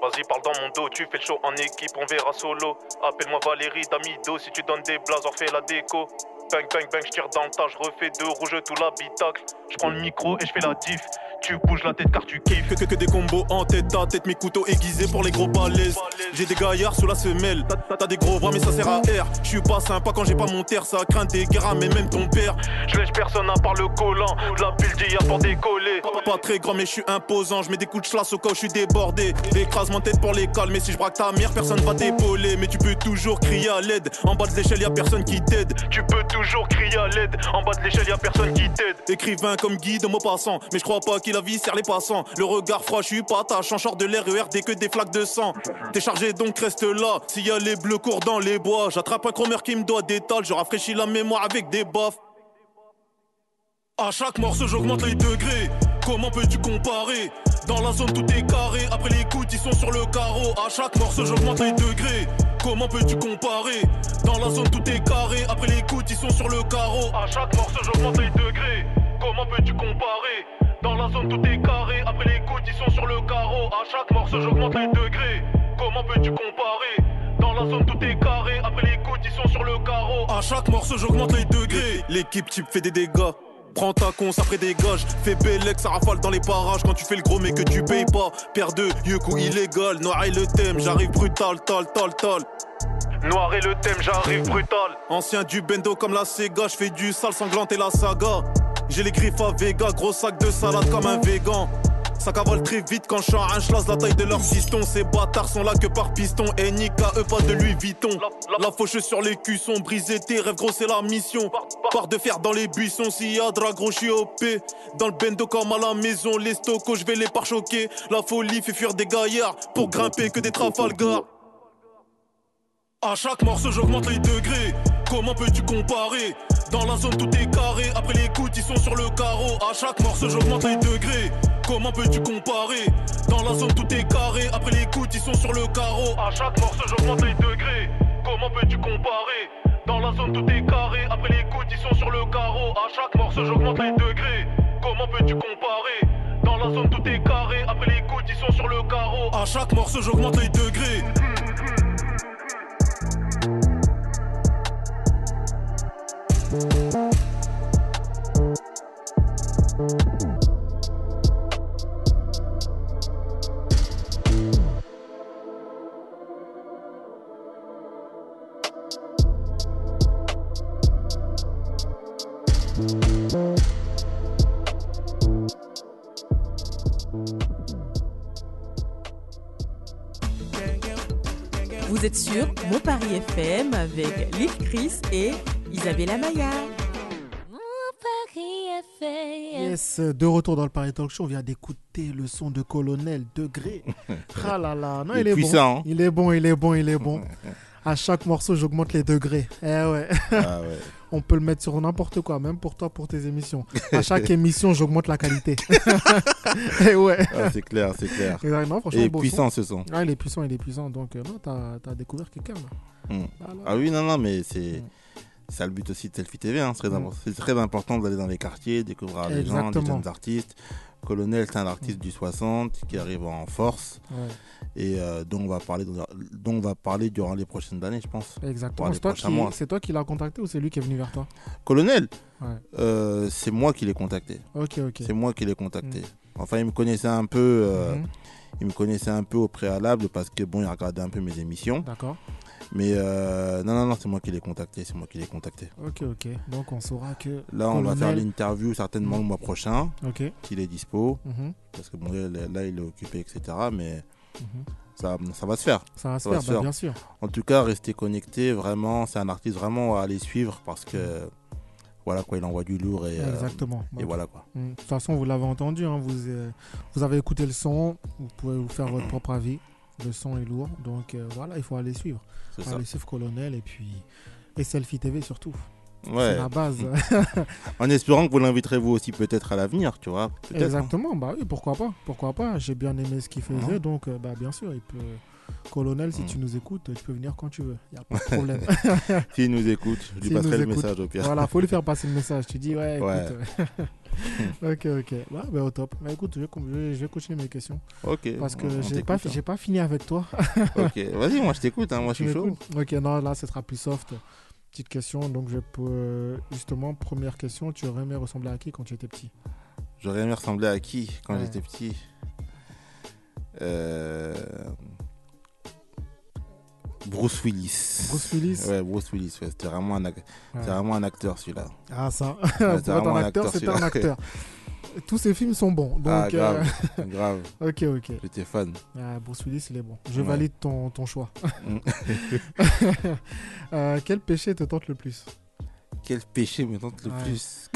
Vas-y, parle dans mon dos, tu fais le show en équipe, on verra solo. Appelle-moi Valérie Damido, si tu donnes des blazes, on fait la déco. Bang, bang, bang, je tire dans le tas, je refais deux rouges tout l'habitacle. Je prends le micro et je fais la diff. Tu bouges la tête car tu kiffes. Que, que, que des combos en tête à tête, mes couteaux aiguisés pour les gros balaises. J'ai des gaillards sous la semelle. T'as- des gros bras, mais ça sert à R. Je suis pas sympa quand j'ai pas mon terre, ça craint des guerres, mais même ton père. Je lèche personne à part le collant. La pile d'hier pour décoller. Pas, pas très grand, mais je suis imposant. Je mets des coups de chlasse au cas où je suis débordé. Écrasement tête pour les calmes. Mais si je braque ta mère, personne va t'épauler. Mais tu peux toujours crier à l'aide. En bas de l'échelle, y a personne qui t'aide. Tu peux toujours crier à l'aide. En bas de l'échelle, y a personne qui t'aide. Écrivain comme guide, mot passant. Mais je crois pas qu'il a vie serre les passants. Le regard froid, je suis pas. En short de l'RER, dès que des flaques de sang. T'es chargé donc reste là. S'il y a les bleus courent dans les bois, j'attrape un chromeur qui me doit des tales. Je rafraîchis la mémoire avec des baffes. À chaque morceau, j'augmente les degrés. Comment peux-tu comparer? Dans la zone, tout est carré. Après les coups, ils sont sur le carreau. À chaque morceau, j'augmente les degrés. Comment peux-tu comparer? Dans la zone, tout est carré. Après les coups, ils sont sur le carreau. À chaque morceau, j'augmente les degrés. Comment peux-tu comparer? Dans la zone, tout est carré. Après les coups, ils sont sur le carreau. À chaque morceau, j'augmente les degrés. Comment peux-tu comparer? Dans la zone, tout est carré. Après les coups, ils sont sur le carreau. À chaque morceau, j'augmente les degrés. L'équipe type fait des dégâts. Prends ta con, après dégage. Fais Bellec, ça rafale dans les parages. Quand tu fais le gros, mais que tu payes pas. Père de coup illégal. Noir et le thème, j'arrive brutal, tal, tal, tal. Noir et le thème, j'arrive brutal. Ancien du bendo comme la Sega, je fais du sale sanglante et la saga. J'ai les griffes à Vega, gros sac de salade comme un végan. Ça cavale très vite quand je suis un la taille de leur piston. Ces bâtards sont là que par piston. Et nique à eux, pas de Louis Vuitton. La fauche sur les cuissons, briser tes rêves, gros, c'est la mission. Part de fer dans les buissons, s'il y a drag, gros, je suis OP. Dans le bendo comme à la maison, les stocos, je vais les pare-choquer. La folie fait fuir des gaillards pour grimper que des Trafalgar. À chaque morceau, j'augmente les degrés. Comment peux-tu comparer? Dans la zone, tout est carré. Après les coups, ils sont sur le carreau. À chaque morceau, j'augmente les degrés. Comment peux-tu comparer? Dans la zone, tout est carré. Après les coups, ils sont sur le carreau. À chaque morceau, j'augmente les degrés. Comment peux-tu comparer? Dans la zone, tout est carré. Après les coups, ils sont sur le carreau. À chaque morceau, j'augmente les degrés. Comment peux-tu comparer? Dans la zone, tout est carré. Après les coups, ils sont sur le carreau. À chaque morceau, j'augmente les degrés. Vous êtes sur Mon Paris FM avec Lil Chris et Isabella Maya. Mon Paris FM. Yes, de retour dans le Paris Talk Show, on vient d'écouter le son de Colonel Degré. ah là là, non, Il il, est est puissant, bon. hein. Il est bon, il est bon, il est bon. à chaque morceau, j'augmente les degrés. Eh ouais. Ah ouais. On peut le mettre sur n'importe quoi, même pour toi, pour tes émissions. À chaque émission, j'augmente la qualité. Et ouais. Ah, c'est clair, c'est clair. Non, franchement, Et beau puissant son. ce son. Ah, il est puissant, il est puissant. Donc, euh, non, t'as as découvert quelqu'un là. Mm. Ah. Ah oui, non, non, mais c'est. C'est ça le but aussi de Selfie TV. hein. C'est très, Mm. c'est très important d'aller dans les quartiers, découvrir les gens, des jeunes artistes. Colonel, c'est un artiste du 60 qui arrive en force Ouais. et euh, dont, on va parler, dans- dont on va parler durant les prochaines années, je pense. Exactement. C'est toi, qui- toi l'as contacté ou c'est lui qui est venu vers toi? Colonel, Ouais. euh, c'est moi qui l'ai contacté. Ok, ok. C'est moi qui l'ai contacté. Enfin, il me connaissait un peu. euh, Mhm. Il me connaissait un peu au préalable parce que bon, il regardait un peu mes émissions. D'accord. Mais euh, non, non, non, c'est moi qui l'ai contacté. C'est moi qui l'ai contacté. Ok, ok. Donc, on saura que. Là, on va faire l'interview certainement le mois prochain. Ok. S'il est dispo. Mhm. Parce que bon, là, il est occupé, etc. Mais Mhm. ça, ça va se faire. Ça va se faire, bah, bien sûr. En tout cas, restez connectés. Vraiment, c'est un artiste vraiment à aller suivre parce que voilà quoi, il envoie du lourd et, euh, Exactement. et voilà quoi. De toute façon, vous l'avez entendu, hein, vous, euh, vous avez écouté le son, vous pouvez vous faire votre propre avis. Le son est lourd, donc euh, voilà, il faut aller suivre. C'est ça. aller suivre Colonel et puis. Et Selfie TV surtout. Ouais. C'est la base. en espérant que vous l'inviterez vous aussi peut-être à l'avenir, tu vois. peut-être, hein. Exactement, bah oui, pourquoi pas. Pourquoi pas. J'ai bien aimé ce qu'il faisait, Mhm. donc euh, bah, bien sûr, il peut. Colonel, si Mhm. tu nous écoutes, tu peux venir quand tu veux. Il n'y a pas de problème. S'il nous écoute, je lui passerai le écoute, message au pire. Voilà, faut lui faire passer le message. Tu dis, ouais, Ouais. ok, ok. Bah, bah, au top. Bah, écoute, je vais, je continuer mes questions. Ok, Parce que j'ai pas, hein. pas fini avec toi. Ok, vas-y, moi je t'écoute, hein, moi je suis chaud. Ok, non, là, ce sera plus soft. Petite question. Donc, je peux. Justement, première question. Tu aurais aimé ressembler à qui quand tu étais petit? J'aurais aimé ressembler à qui quand Ouais. j'étais petit? Euh, Bruce Willis. Bruce Willis Ouais, Bruce Willis, ouais, c'était vraiment, un Ouais. vraiment un acteur celui-là. Ah, ça. Ouais, Pour être un acteur, c'est un acteur. Tous ces films sont bons. Donc, ah, grave, euh, grave. ok, ok. J'étais fan. Ah, Bruce Willis, il est bon. Je valide ton, ton choix. Mm. Euh, quel péché te tente le plus? Quel péché me tente le plus?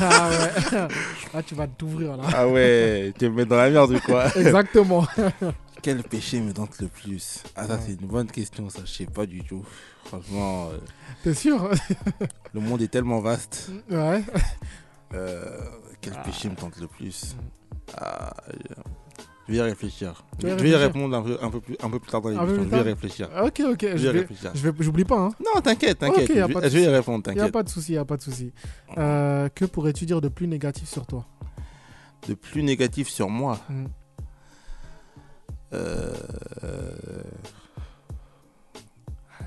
Ah ouais. Là, tu vas t'ouvrir là. Ah ouais, tu me mets dans la merde ou quoi Exactement. Quel péché me tente le plus? Ah ça Ouais. c'est une bonne question, ça je sais pas du tout. Franchement, euh, T'es sûr? le monde est tellement vaste. Ouais. Euh, quel Ah. péché me tente le plus? Ah, Je vais y réfléchir. Je vais y répondre un peu, un peu, plus, un peu plus tard dans l'émission. Je vais y réfléchir. Ok, ok. Je Je vais vais, réfléchir. je vais, j'oublie pas. Hein. Non, t'inquiète, t'inquiète. A je, vais- je vais y répondre, Y a t'inquiète. pas de souci, y a pas de souci. Euh, que pourrais-tu dire de plus négatif sur toi? De plus négatif sur moi? Mm. Euh,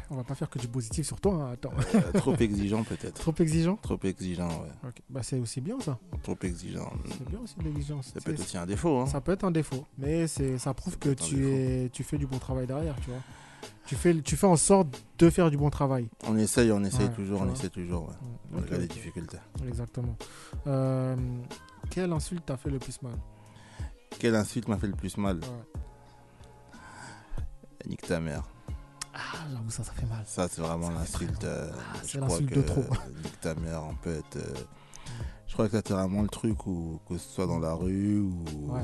On va pas faire que du positif sur toi. hein, Attends. euh, trop exigeant peut-être. Trop exigeant Trop exigeant, ouais. Bah, c'est aussi bien ça. Trop exigeant. C'est bien aussi l'exigence. Ça peut être aussi un défaut. Hein. Ça peut être un défaut, mais c'est ça prouve que tu es tu fais du bon travail derrière, tu vois. Tu fais tu fais en sorte de faire du bon travail. On essaye, on essaye Ouais, toujours, on vois. essaie toujours, ouais. Les difficultés. Exactement. Euh, quelle insulte t'a fait le plus mal? Quelle insulte m'a fait le plus mal? Ouais. Nique ta mère. Ah, j'avoue ça ça fait mal. Ça, c'est vraiment l'insulte. euh, Ah, c'est l'insulte de trop. euh, Nique ta mère, en fait. euh, je crois que c'est vraiment le truc où, que ce soit dans la rue ou, Ouais.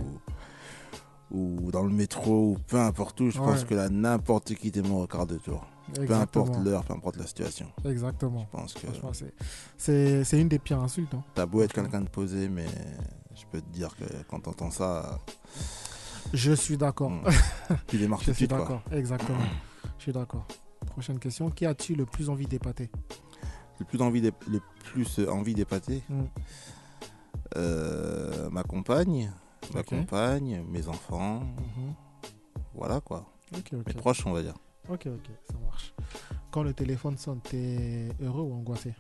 ou dans le métro ou peu importe où, je pense que là, n'importe qui t'aime au quart de tour. Peu importe l'heure, peu importe la situation. Exactement. Je pense que c'est une des pires insultes. hein. t'as beau être quelqu'un de posé, mais je peux te dire que quand t'entends ça, Je suis d'accord. Mm. tu démarres Je tout suis d'accord. Exactement. Je suis d'accord. Prochaine question. Qui as-tu le plus envie d'épater? Le plus envie d'ép- le plus euh, envie d'épater? Mm. Euh, ma compagne ma Ok. compagne mes enfants Mhm. voilà quoi Ok, ok. mes proches on va dire Ok, ok, ça marche. Quand le téléphone sonne, t'es heureux ou angoissé?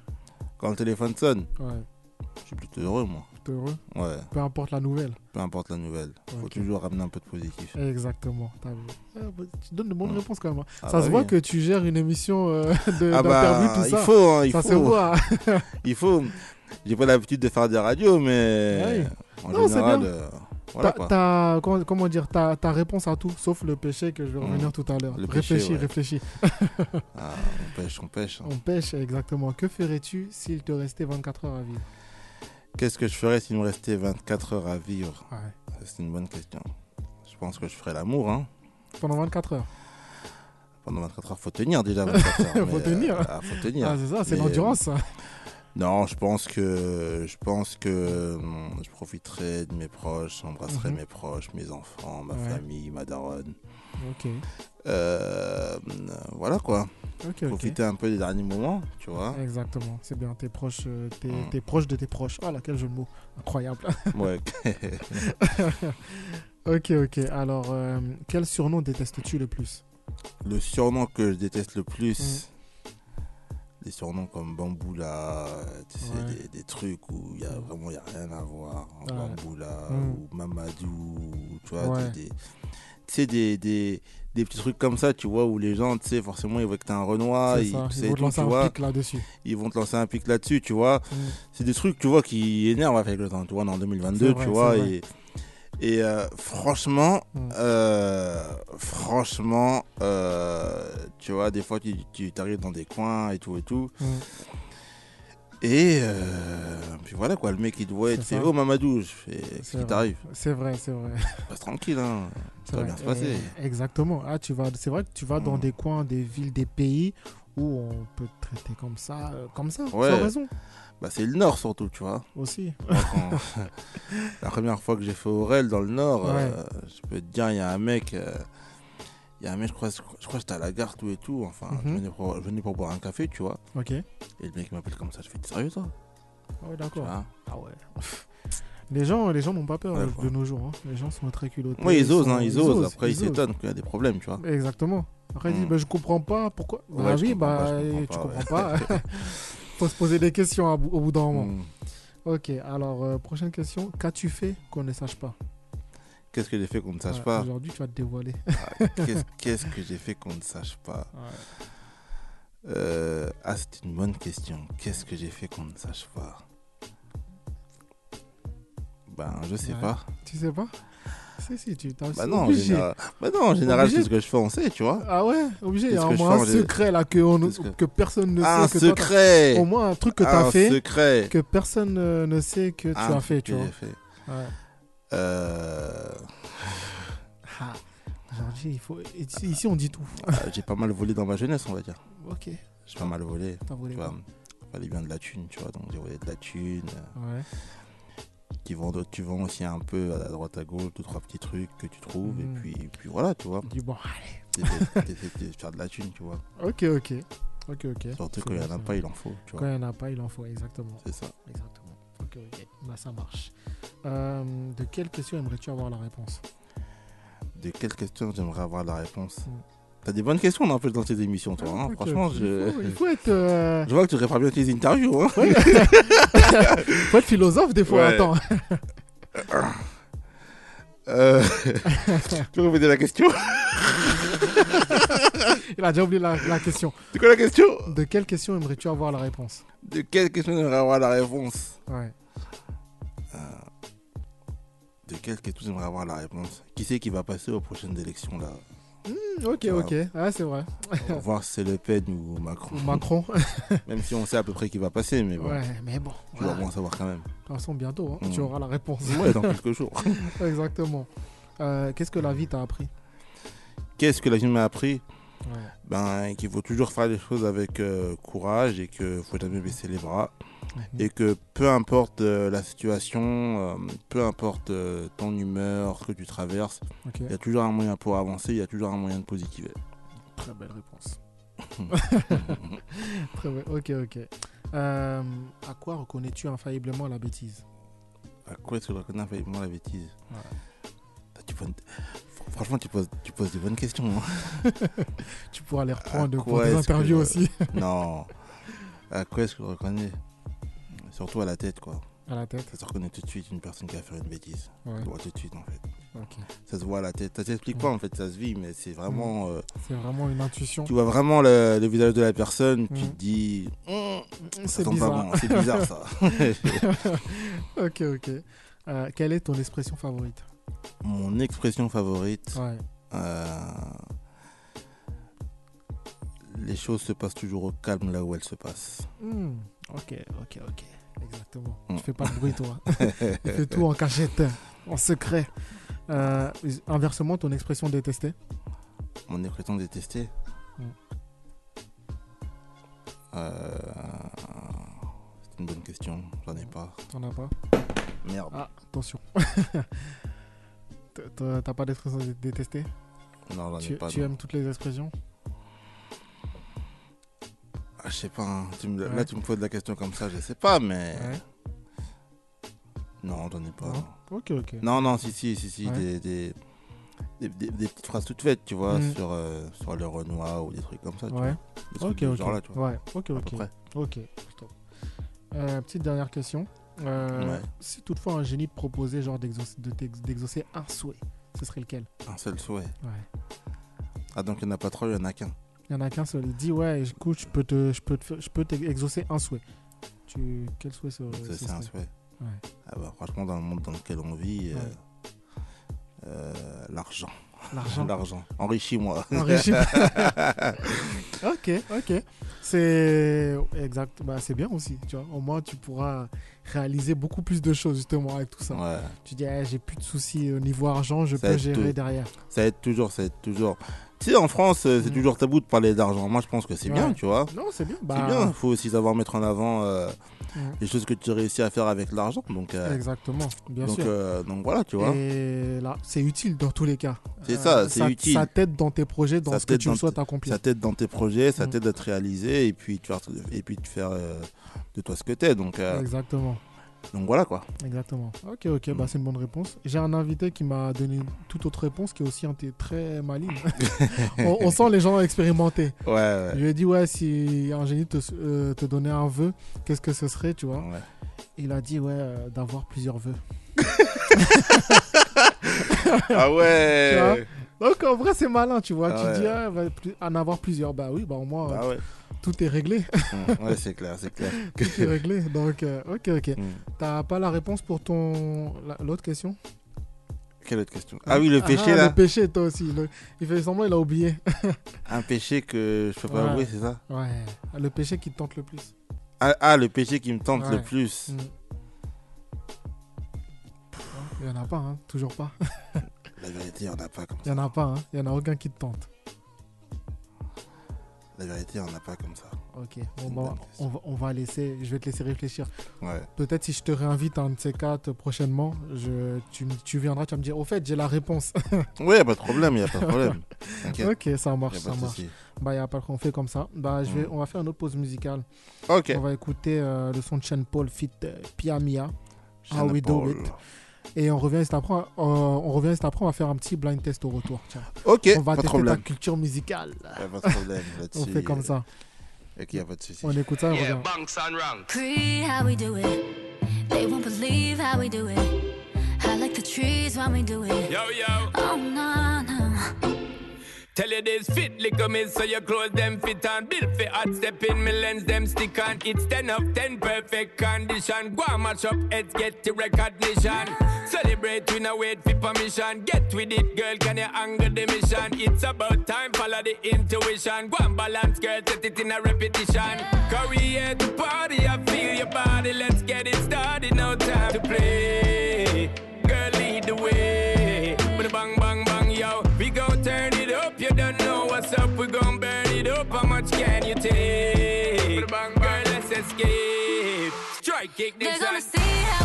Quand le téléphone sonne? Ouais, je suis plutôt heureux moi heureux ouais Peu importe la nouvelle. peu importe la nouvelle faut Ok. toujours ramener un peu de positif Exactement. Ah, bah, tu donnes de bonnes réponses quand même. hein. Ah ça bah se voit oui. que tu gères une émission euh, de- ah d'interview, bah tout il ça. faut hein, il ça faut se voit. il faut j'ai pas l'habitude de faire des radios mais en Non, général bien. euh, voilà t'as- comment, comment dire ta, ta réponse à tout, sauf le péché que je vais Mm. revenir tout à l'heure. Réfléchis, ouais. réfléchis. Ah, on pêche on pêche hein. On pêche, exactement. Que ferais-tu s'il te restait 24 heures à vivre? Qu'est-ce que je ferais s'il me restait 24 heures à vivre? Ouais. C'est une bonne question. Je pense que je ferais l'amour. Hein. Pendant 24 heures? Pendant 24 heures, faut tenir déjà. 24 heures, Faut tenir. euh, ah, faut tenir. Ah, c'est ça, c'est l'endurance, ça. Non, je pense que je pense que hum, je profiterai de mes proches, j'embrasserai Mhm. mes proches, mes enfants, ma Ouais. famille, ma daronne. Ok. Euh, voilà quoi. Ok, ok. Profiter un peu des derniers moments, tu vois. Exactement, c'est bien. T'es proche, euh, t'es, Mm. t'es proche de tes proches. Ah, là, quel jeu de mots. Incroyable. Ouais. ok, ok. Alors, euh, quel surnom détestes-tu le plus? Le surnom que je déteste le plus, des surnoms comme Bamboula, tu sais, Ouais. des, des trucs où il y a vraiment y a rien à voir. Ouais. Bamboula Mm. ou Mamadou, tu vois, Ouais. des, sais, des, des, des petits trucs comme ça, tu vois, où les gens, tu sais, forcément, ils voient que t'es un Renoir, ils, tu ils vont te tout, lancer tu un vois, pic là-dessus. ils vont te lancer un pic là-dessus, tu vois. Mm. C'est des trucs, tu vois, qui énervent avec le temps, tu vois, en 2022, C'est vrai, tu vois, et, et euh, franchement, Mm. euh, franchement, euh, tu vois, des fois, tu, tu arrives dans des coins et tout et tout. Mm. Et euh, puis voilà quoi, le mec il te voit et te fait. Oh Mamadou, Qu'est-ce qui t'arrive C'est vrai, c'est vrai. Passe tranquille, hein. Ça va bien se passer. Exactement. Ah, tu vas, c'est vrai que tu vas dans Mm. des coins, des villes, des pays où on peut te traiter comme ça, euh, comme ça, Ouais. sans raison Bah, c'est le nord surtout, tu vois. aussi. Quand- La première fois que j'ai fait Aurel dans le nord, Ouais. euh, je peux te dire, il y a un mec. Il y a un mec, je crois, je crois je crois que j'étais à la gare, tout et tout. Enfin, je, Mhm. venais pour, je venais pour boire un café, tu vois. Ok. Et le mec m'appelle comme ça. Je fais, t'es sérieux, toi? Ah ouais, d'accord. Ah ouais. Les gens, les gens n'ont pas peur Ouais, de- nos jours. hein. Les gens sont très culottés. Oui, ils osent, hein, ils osent. Après, ils s'étonnent qu'il y a des problèmes, tu vois. Exactement. Après, ils disent, Mm. bah, je comprends pas pourquoi. Ouais, bah je oui, bah, je tu comprends pas, pas. Faut se poser des questions au bout d'un moment. Mm. Ok, alors, euh, prochaine question. Qu'as-tu fait qu'on ne sache pas? Qu'est-ce que j'ai fait qu'on ne sache Ouais, pas Aujourd'hui, tu vas te dévoiler. Ah, Qu'est-ce que j'ai fait qu'on ne sache pas Euh, Ah, c'est une bonne question. Qu'est-ce que j'ai fait qu'on ne sache pas Ben, je sais Ouais. pas. Tu sais pas Si, si, tu t'as Bah non, en général, bah non, en général Obligé. tout ce que je fais, on sait, tu vois. Ah ouais, obligé. Il y a au moins un secret là que, on- que- que personne ne Un sait. que t'as- secret Au moins un truc que tu Un as fait secret que personne euh, ne sait que tu Un as fait, tu vois. fait. Ouais. Euh, Ah, Aujourd'hui, il faut... ici, ici, on dit tout. ah, J'ai pas mal volé dans ma jeunesse, on va dire. ok. J'ai pas mal volé. T'as volé Tu vois, quoi fallait bien de la thune, tu vois. Donc j'ai volé de la thune. euh, Ouais. Tu vends, tu vends aussi un peu à droite à gauche, deux, trois petits trucs que tu trouves. Mhm. Et puis, puis voilà, tu vois. Du bon, allez. T'essaies- de faire de la thune, tu vois. Ok, ok. Ok, ok. Surtout quand il n'y en a pas, il en faut, tu Quand il n'y en a pas, il en faut, exactement. C'est ça. Exactement. Ok, ok. Bah, ça marche. Euh, de quelle question aimerais-tu avoir la réponse? De quelle question j'aimerais avoir la réponse? Mm. T'as des bonnes questions un peu dans tes émissions, toi. hein. Franchement, je... Il faut, il faut être, euh, je vois que tu répares bien tes interviews. Hein. Ouais. faut être philosophe des fois. Ouais. Attends. Euh... tu peux répéter la question? Il a déjà oublié la, la question. C'est quoi la question? De quelle question aimerais-tu avoir la réponse? De quelle question j'aimerais avoir la réponse? Ouais. De quelle question j'aimerais avoir la réponse Qui c'est qui va passer aux prochaines élections là? Hmm, ok, ok. Ah, c'est vrai. On va voir si c'est Le Pen ou Macron. Ou Macron. même si on sait à peu près qui va passer, mais bon. Ouais, mais bon. Tu voilà. moins savoir quand même. De toute façon, bientôt, hein, tu auras la réponse. Ouais, dans quelques jours. Exactement. Euh, Qu'est-ce que la vie t'a appris? Qu'est-ce que la vie m'a appris? Ouais. ben, qu'il faut toujours faire les choses avec euh, courage et qu'il faut jamais baisser les bras. Et que peu importe euh, la situation, euh, peu importe euh, ton humeur, ce que tu traverses, il y a toujours un moyen pour avancer, il y a toujours un moyen de positiver. Très belle réponse. Très bien. Ok, ok. Euh, à quoi reconnais-tu infailliblement la bêtise? À quoi est-ce que je reconnais infailliblement la bêtise? Ouais. tu poses- Franchement, tu poses, tu poses des bonnes questions. hein. Tu pourras les reprendre pour quoi des interviews je- aussi. non. À quoi est-ce que je reconnais? Surtout à la tête, quoi. À la tête Ça se reconnaît tout de suite une personne qui va faire une bêtise. Ouais. Se voit tout de suite, en fait. Ok. Ça se voit à la tête. Ça s'explique pas, en fait, ça se vit, mais c'est vraiment. euh, C'est vraiment une intuition. tu vois vraiment le, le visage de la personne, tu Mm. te dis. Ça pas bizarre. bon, C'est bizarre, ça. ok, ok. Euh, quelle est ton expression favorite? Mon expression favorite. Ouais. euh, Les choses se passent toujours au calme là où elles se passent. Hmm, Ok, ok, ok. Exactement. Mm. Tu fais pas de bruit, toi. tu fais tout en cachette, en secret. Euh, inversement, ton expression détestée Mon expression détestée Mm. Euh, C'est une bonne question, j'en ai pas. T'en as pas Merde. Ah, attention. T'as- pas d'expression dé- détestée Non, j'en ai Tu, pas. tu non. aimes toutes les expressions je sais pas, hein. Tu me- Ouais. là tu me poses la question comme ça, je sais pas, mais. Ouais. Non, j'en ai pas. Non. Ok, ok. Non, non, si, si, si, si, Ouais. des, des, des, des- des petites phrases toutes faites, tu vois, Mm. sur, euh, sur le Renoir ou des trucs comme ça. tu Ouais. vois. Des trucs Ok, de ce ok. genre-là, tu vois. Ouais, ok, à ok. près. Ok, stop. Euh, petite dernière question. Euh, Ouais. Si toutefois un génie te proposait genre d'exaucer, de t'ex- d'exaucer un souhait, ce serait lequel? Un seul souhait. Ouais. Ah, donc il n'y en a pas trop, il y en a qu'un. Il y en a qu'un seul. Il dit ouais, écoute, je peux te, je peux te, je peux t'exaucer un souhait. Tu, quel souhait ce, Ça, ce c'est un souhait. Ouais. Ah bah, franchement, dans le monde dans lequel on vit, euh, Ouais. euh, l'argent. L'argent. L'argent. Enrichis-moi. Enrichis- ok, ok. C'est exact. Bah, c'est bien aussi. Tu vois, au moins tu pourras réaliser beaucoup plus de choses justement avec tout ça. Ouais. Tu dis, eh, j'ai plus de soucis au niveau argent, je Ça peux gérer tout. derrière. Ça aide toujours, ça aide toujours. Tu sais, en France, euh, c'est Mm. toujours tabou de parler d'argent. Moi, je pense que c'est bien, tu vois. Non, c'est bien. C'est Bah, bien. Il faut aussi savoir mettre en avant euh, Mm. les choses que tu réussis à faire avec l'argent. Donc, euh, Exactement, bien donc, sûr. euh, donc voilà, tu vois. Et là, c'est utile dans tous les cas. C'est ça, c'est utile. Ça t'aide dans tes projets, dans Ça ce que tu souhaites accomplir. Ça t'aide dans tes projets, ça Mm. t'aide à te réaliser et puis tu faire, et puis de faire de toi ce que t'es. Donc, Exactement. Donc voilà quoi. Exactement. Ok, ok, bah, c'est une bonne réponse. J'ai un invité qui m'a donné une toute autre réponse qui est aussi un très maligne. on, on sent les gens expérimentés. Ouais, ouais. Je lui ai dit, ouais, si un génie te, euh, te donnait un vœu, qu'est-ce que ce serait, tu vois Ouais. Il a dit, ouais, euh, d'avoir plusieurs vœux. Ah ouais. Tu vois Donc en vrai, c'est malin, tu vois. Ah tu ouais. dis, ah, en avoir plusieurs. Bah oui, bah au moins, Bah ouais. Tout est réglé. Mm, ouais, c'est clair, c'est clair. tout est réglé. Donc, euh, ok, ok. Mm. T'as pas la réponse pour ton la- l'autre question? Quelle autre question? Ah oui, le péché ah, là. Le péché, toi aussi. Le- Il fait semblant, il a oublié. Un péché que je peux pas Ouais. avouer, c'est ça? Ouais. Le péché qui te tente le plus. ah, ah, le péché qui me tente Ouais. le plus. Mm. Il y en a pas, hein. Toujours pas. La vérité, il n'y en a pas comme Il y en a pas, hein. Il y en a aucun qui te tente. La vérité, il n'y en a pas comme ça. Ok. Bon, bah, on, va, on va laisser. Je vais te laisser réfléchir. Ouais. Peut-être si je te réinvite à un de ces quatre prochainement, je, tu, tu viendras, tu vas me dire, au fait, j'ai la réponse. A pas de problème, y a pas de problème. Ok, ça marche, ça marche. souci. Bah, y a pas de on fait comme ça. Bah, je vais, Mm. on va faire une autre pause musicale. Ok. On va écouter euh, le son de Sean Paul fit euh, Pia Mia. How we do it. Et on revient juste après. euh, on revient juste après. On va faire un petit blind test au retour. Tiens. Ok, on va pas tester ta culture musicale. Y a pas de problème là-dessus. On fait comme ça. Ok, y a pas de souci. On écoute ça et on revient. Pre, how we do it. They won't believe how we do it. I like the trees when we do it. Yo, yo. Oh, no. Tell you this fit, lick me so your clothes them fit on. Built for hot step in, me lens them stick on. It's 10 of 10 perfect condition. Go and match up heads, get the recognition. Celebrate, we no wait for permission. Get with it, girl, can you angle the mission? It's about time, follow the intuition. Go and balance, girl, set it in a repetition. Cause we here to party, I feel your body. Let's get it started, no time to play. Girl, lead the way. But bang, bang, bang, yo. We gon' turn don't know what's up. We gon' burn it up. How much can you take? Girl, let's escape. Strike kick They're this gonna see how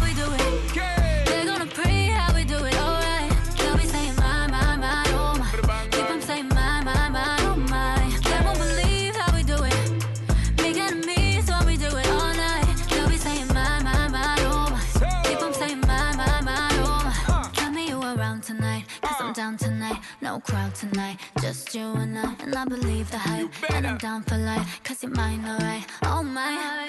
And I'm down for life. Cause you're mine, alright. Oh my.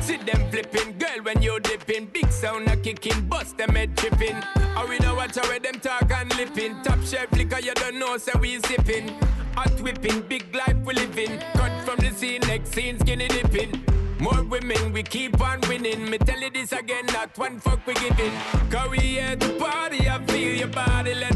See them flipping, girl, when you dipping. Big sound a kicking, bust them head tripping. Or we don't watch how them talk and lipping. Top shelf liquor, you don't know, so we sipping. Hot whipping, big life we living. Cut from the scene, next scene, skinny dipping. More women, we keep on winning. Me tell you this again, not one fuck we giving. Cause we here to party, I feel your body. Let's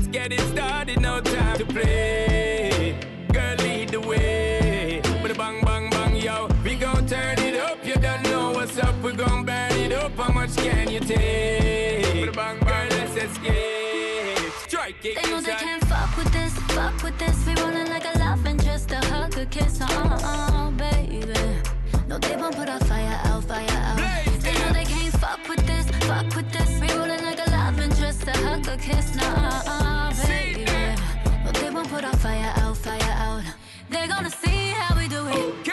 rope, can you take? Bang, bang, let's escape. Strike it, They know they can't fuck with this, fuck with this. We rolling like a love and just a hug, a kiss, uh uh, baby. No, they won't put our fire out, fire out. They know they can't fuck with this, fuck with this. We rolling like a love and just a hug, a kiss, nah, uh, baby. No, they won't put our fire out, fire out. They're gonna see how we do it.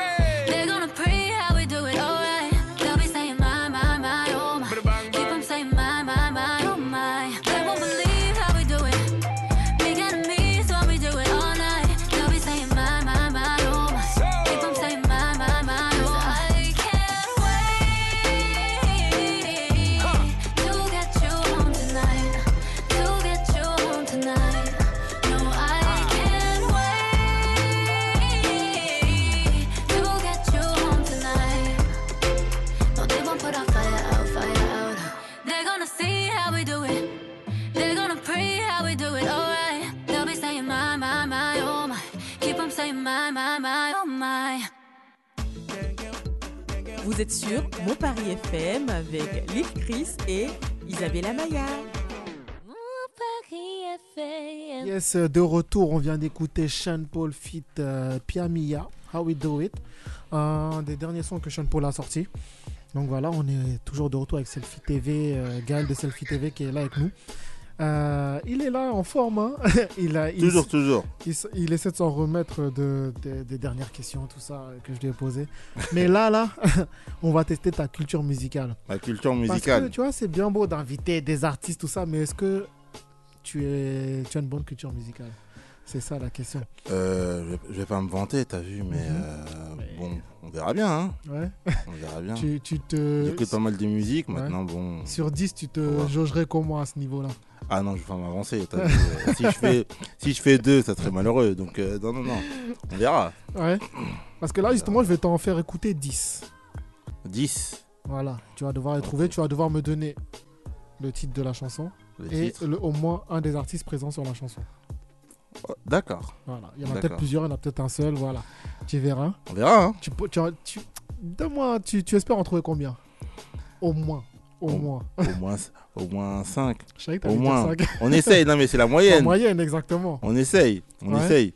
Vous êtes sur Mon Paris FM avec Lil Chris et Isabella Maya. Yes, euh, de retour, on vient d'écouter Sean Paul fit euh, Pia Mia, How We Do It, un des derniers sons que Sean Paul a sorti. Donc voilà, on est toujours de retour avec Selfie TV, euh, Gaël de Selfie TV qui est là avec nous. Euh, il est là en forme, hein. il a, il- Toujours, toujours. Il, essaie de s'en remettre de, de- des dernières questions, tout ça euh, que je lui ai posé. Mais là, là, on va tester ta culture musicale. La culture Parce musicale. que tu vois, c'est bien beau d'inviter des artistes, tout ça, mais est-ce que tu, es, tu as une bonne culture musicale? C'est ça la question. Euh, je, vais, je vais pas me vanter, t'as vu, mais Mhm. euh, bon, on verra bien. Hein. Ouais. On verra bien. Tu, tu te... J'écoute pas mal de musique, Ouais. maintenant, bon. Sur 10, tu te jaugerais comment à ce niveau-là? Ah non, je vais pas m'avancer. t'as vu, euh, si, je fais, si je fais deux, ça serait malheureux. Donc, euh, non, non, non. On verra. Ouais. Parce que là, justement, je vais t'en faire écouter 10. 10. Voilà. Tu vas devoir les trouver. Tu vas devoir me donner le titre de la chanson Le et le- au moins un des artistes présents sur la chanson. D'accord. Voilà. Il y en a peut-être plusieurs, il y en a peut-être un seul. Voilà. Tu verras. On verra. Hein. Tu, tu, tu, Donne-moi, tu, tu espères en trouver combien? Au moins. Au Au- moins. Au moins, au moins 5. Je savais que Au moins. cinq. On essaye. Non, mais c'est la En moyenne. moyenne, exactement. On essaye. On Ouais. essaye.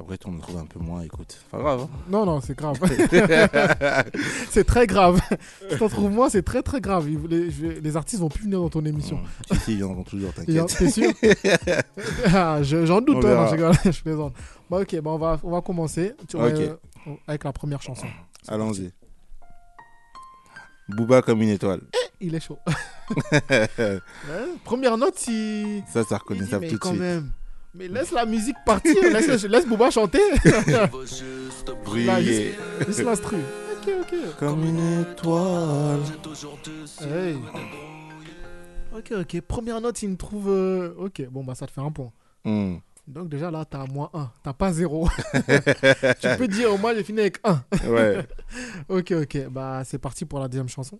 Après, on en trouve un peu moins. Écoute, pas grave. hein. Non, non, c'est grave. c'est très grave. Si t'en trouves moins, c'est très très grave. Les, les artistes vont plus venir dans ton émission. Si, si, ils viendront toujours, t'inquiète. T'es sûr Ah, je- J'en doute, hein, non, je rigole, je plaisante. Bah, ok, bah, on, va, on va commencer Tu- euh, avec la première chanson. Allons-y. Booba comme une étoile. Il est chaud. Première note, si. Ça, dit, reconnaissable tout de suite. même. Mais laisse la musique partir. laisse, laisse Booba chanter. Briller. Laisse l'instru. Ok, ok. Comme une étoile. Hey. Ok, ok. Première note, il me trouve. euh, Ok, bon, bah ça te fait un point. Hmm. Donc déjà là, t'as moins 1. T'as pas 0. tu peux dire au moins j'ai fini avec 1. Ouais. ok, ok. Bah c'est parti pour la deuxième chanson.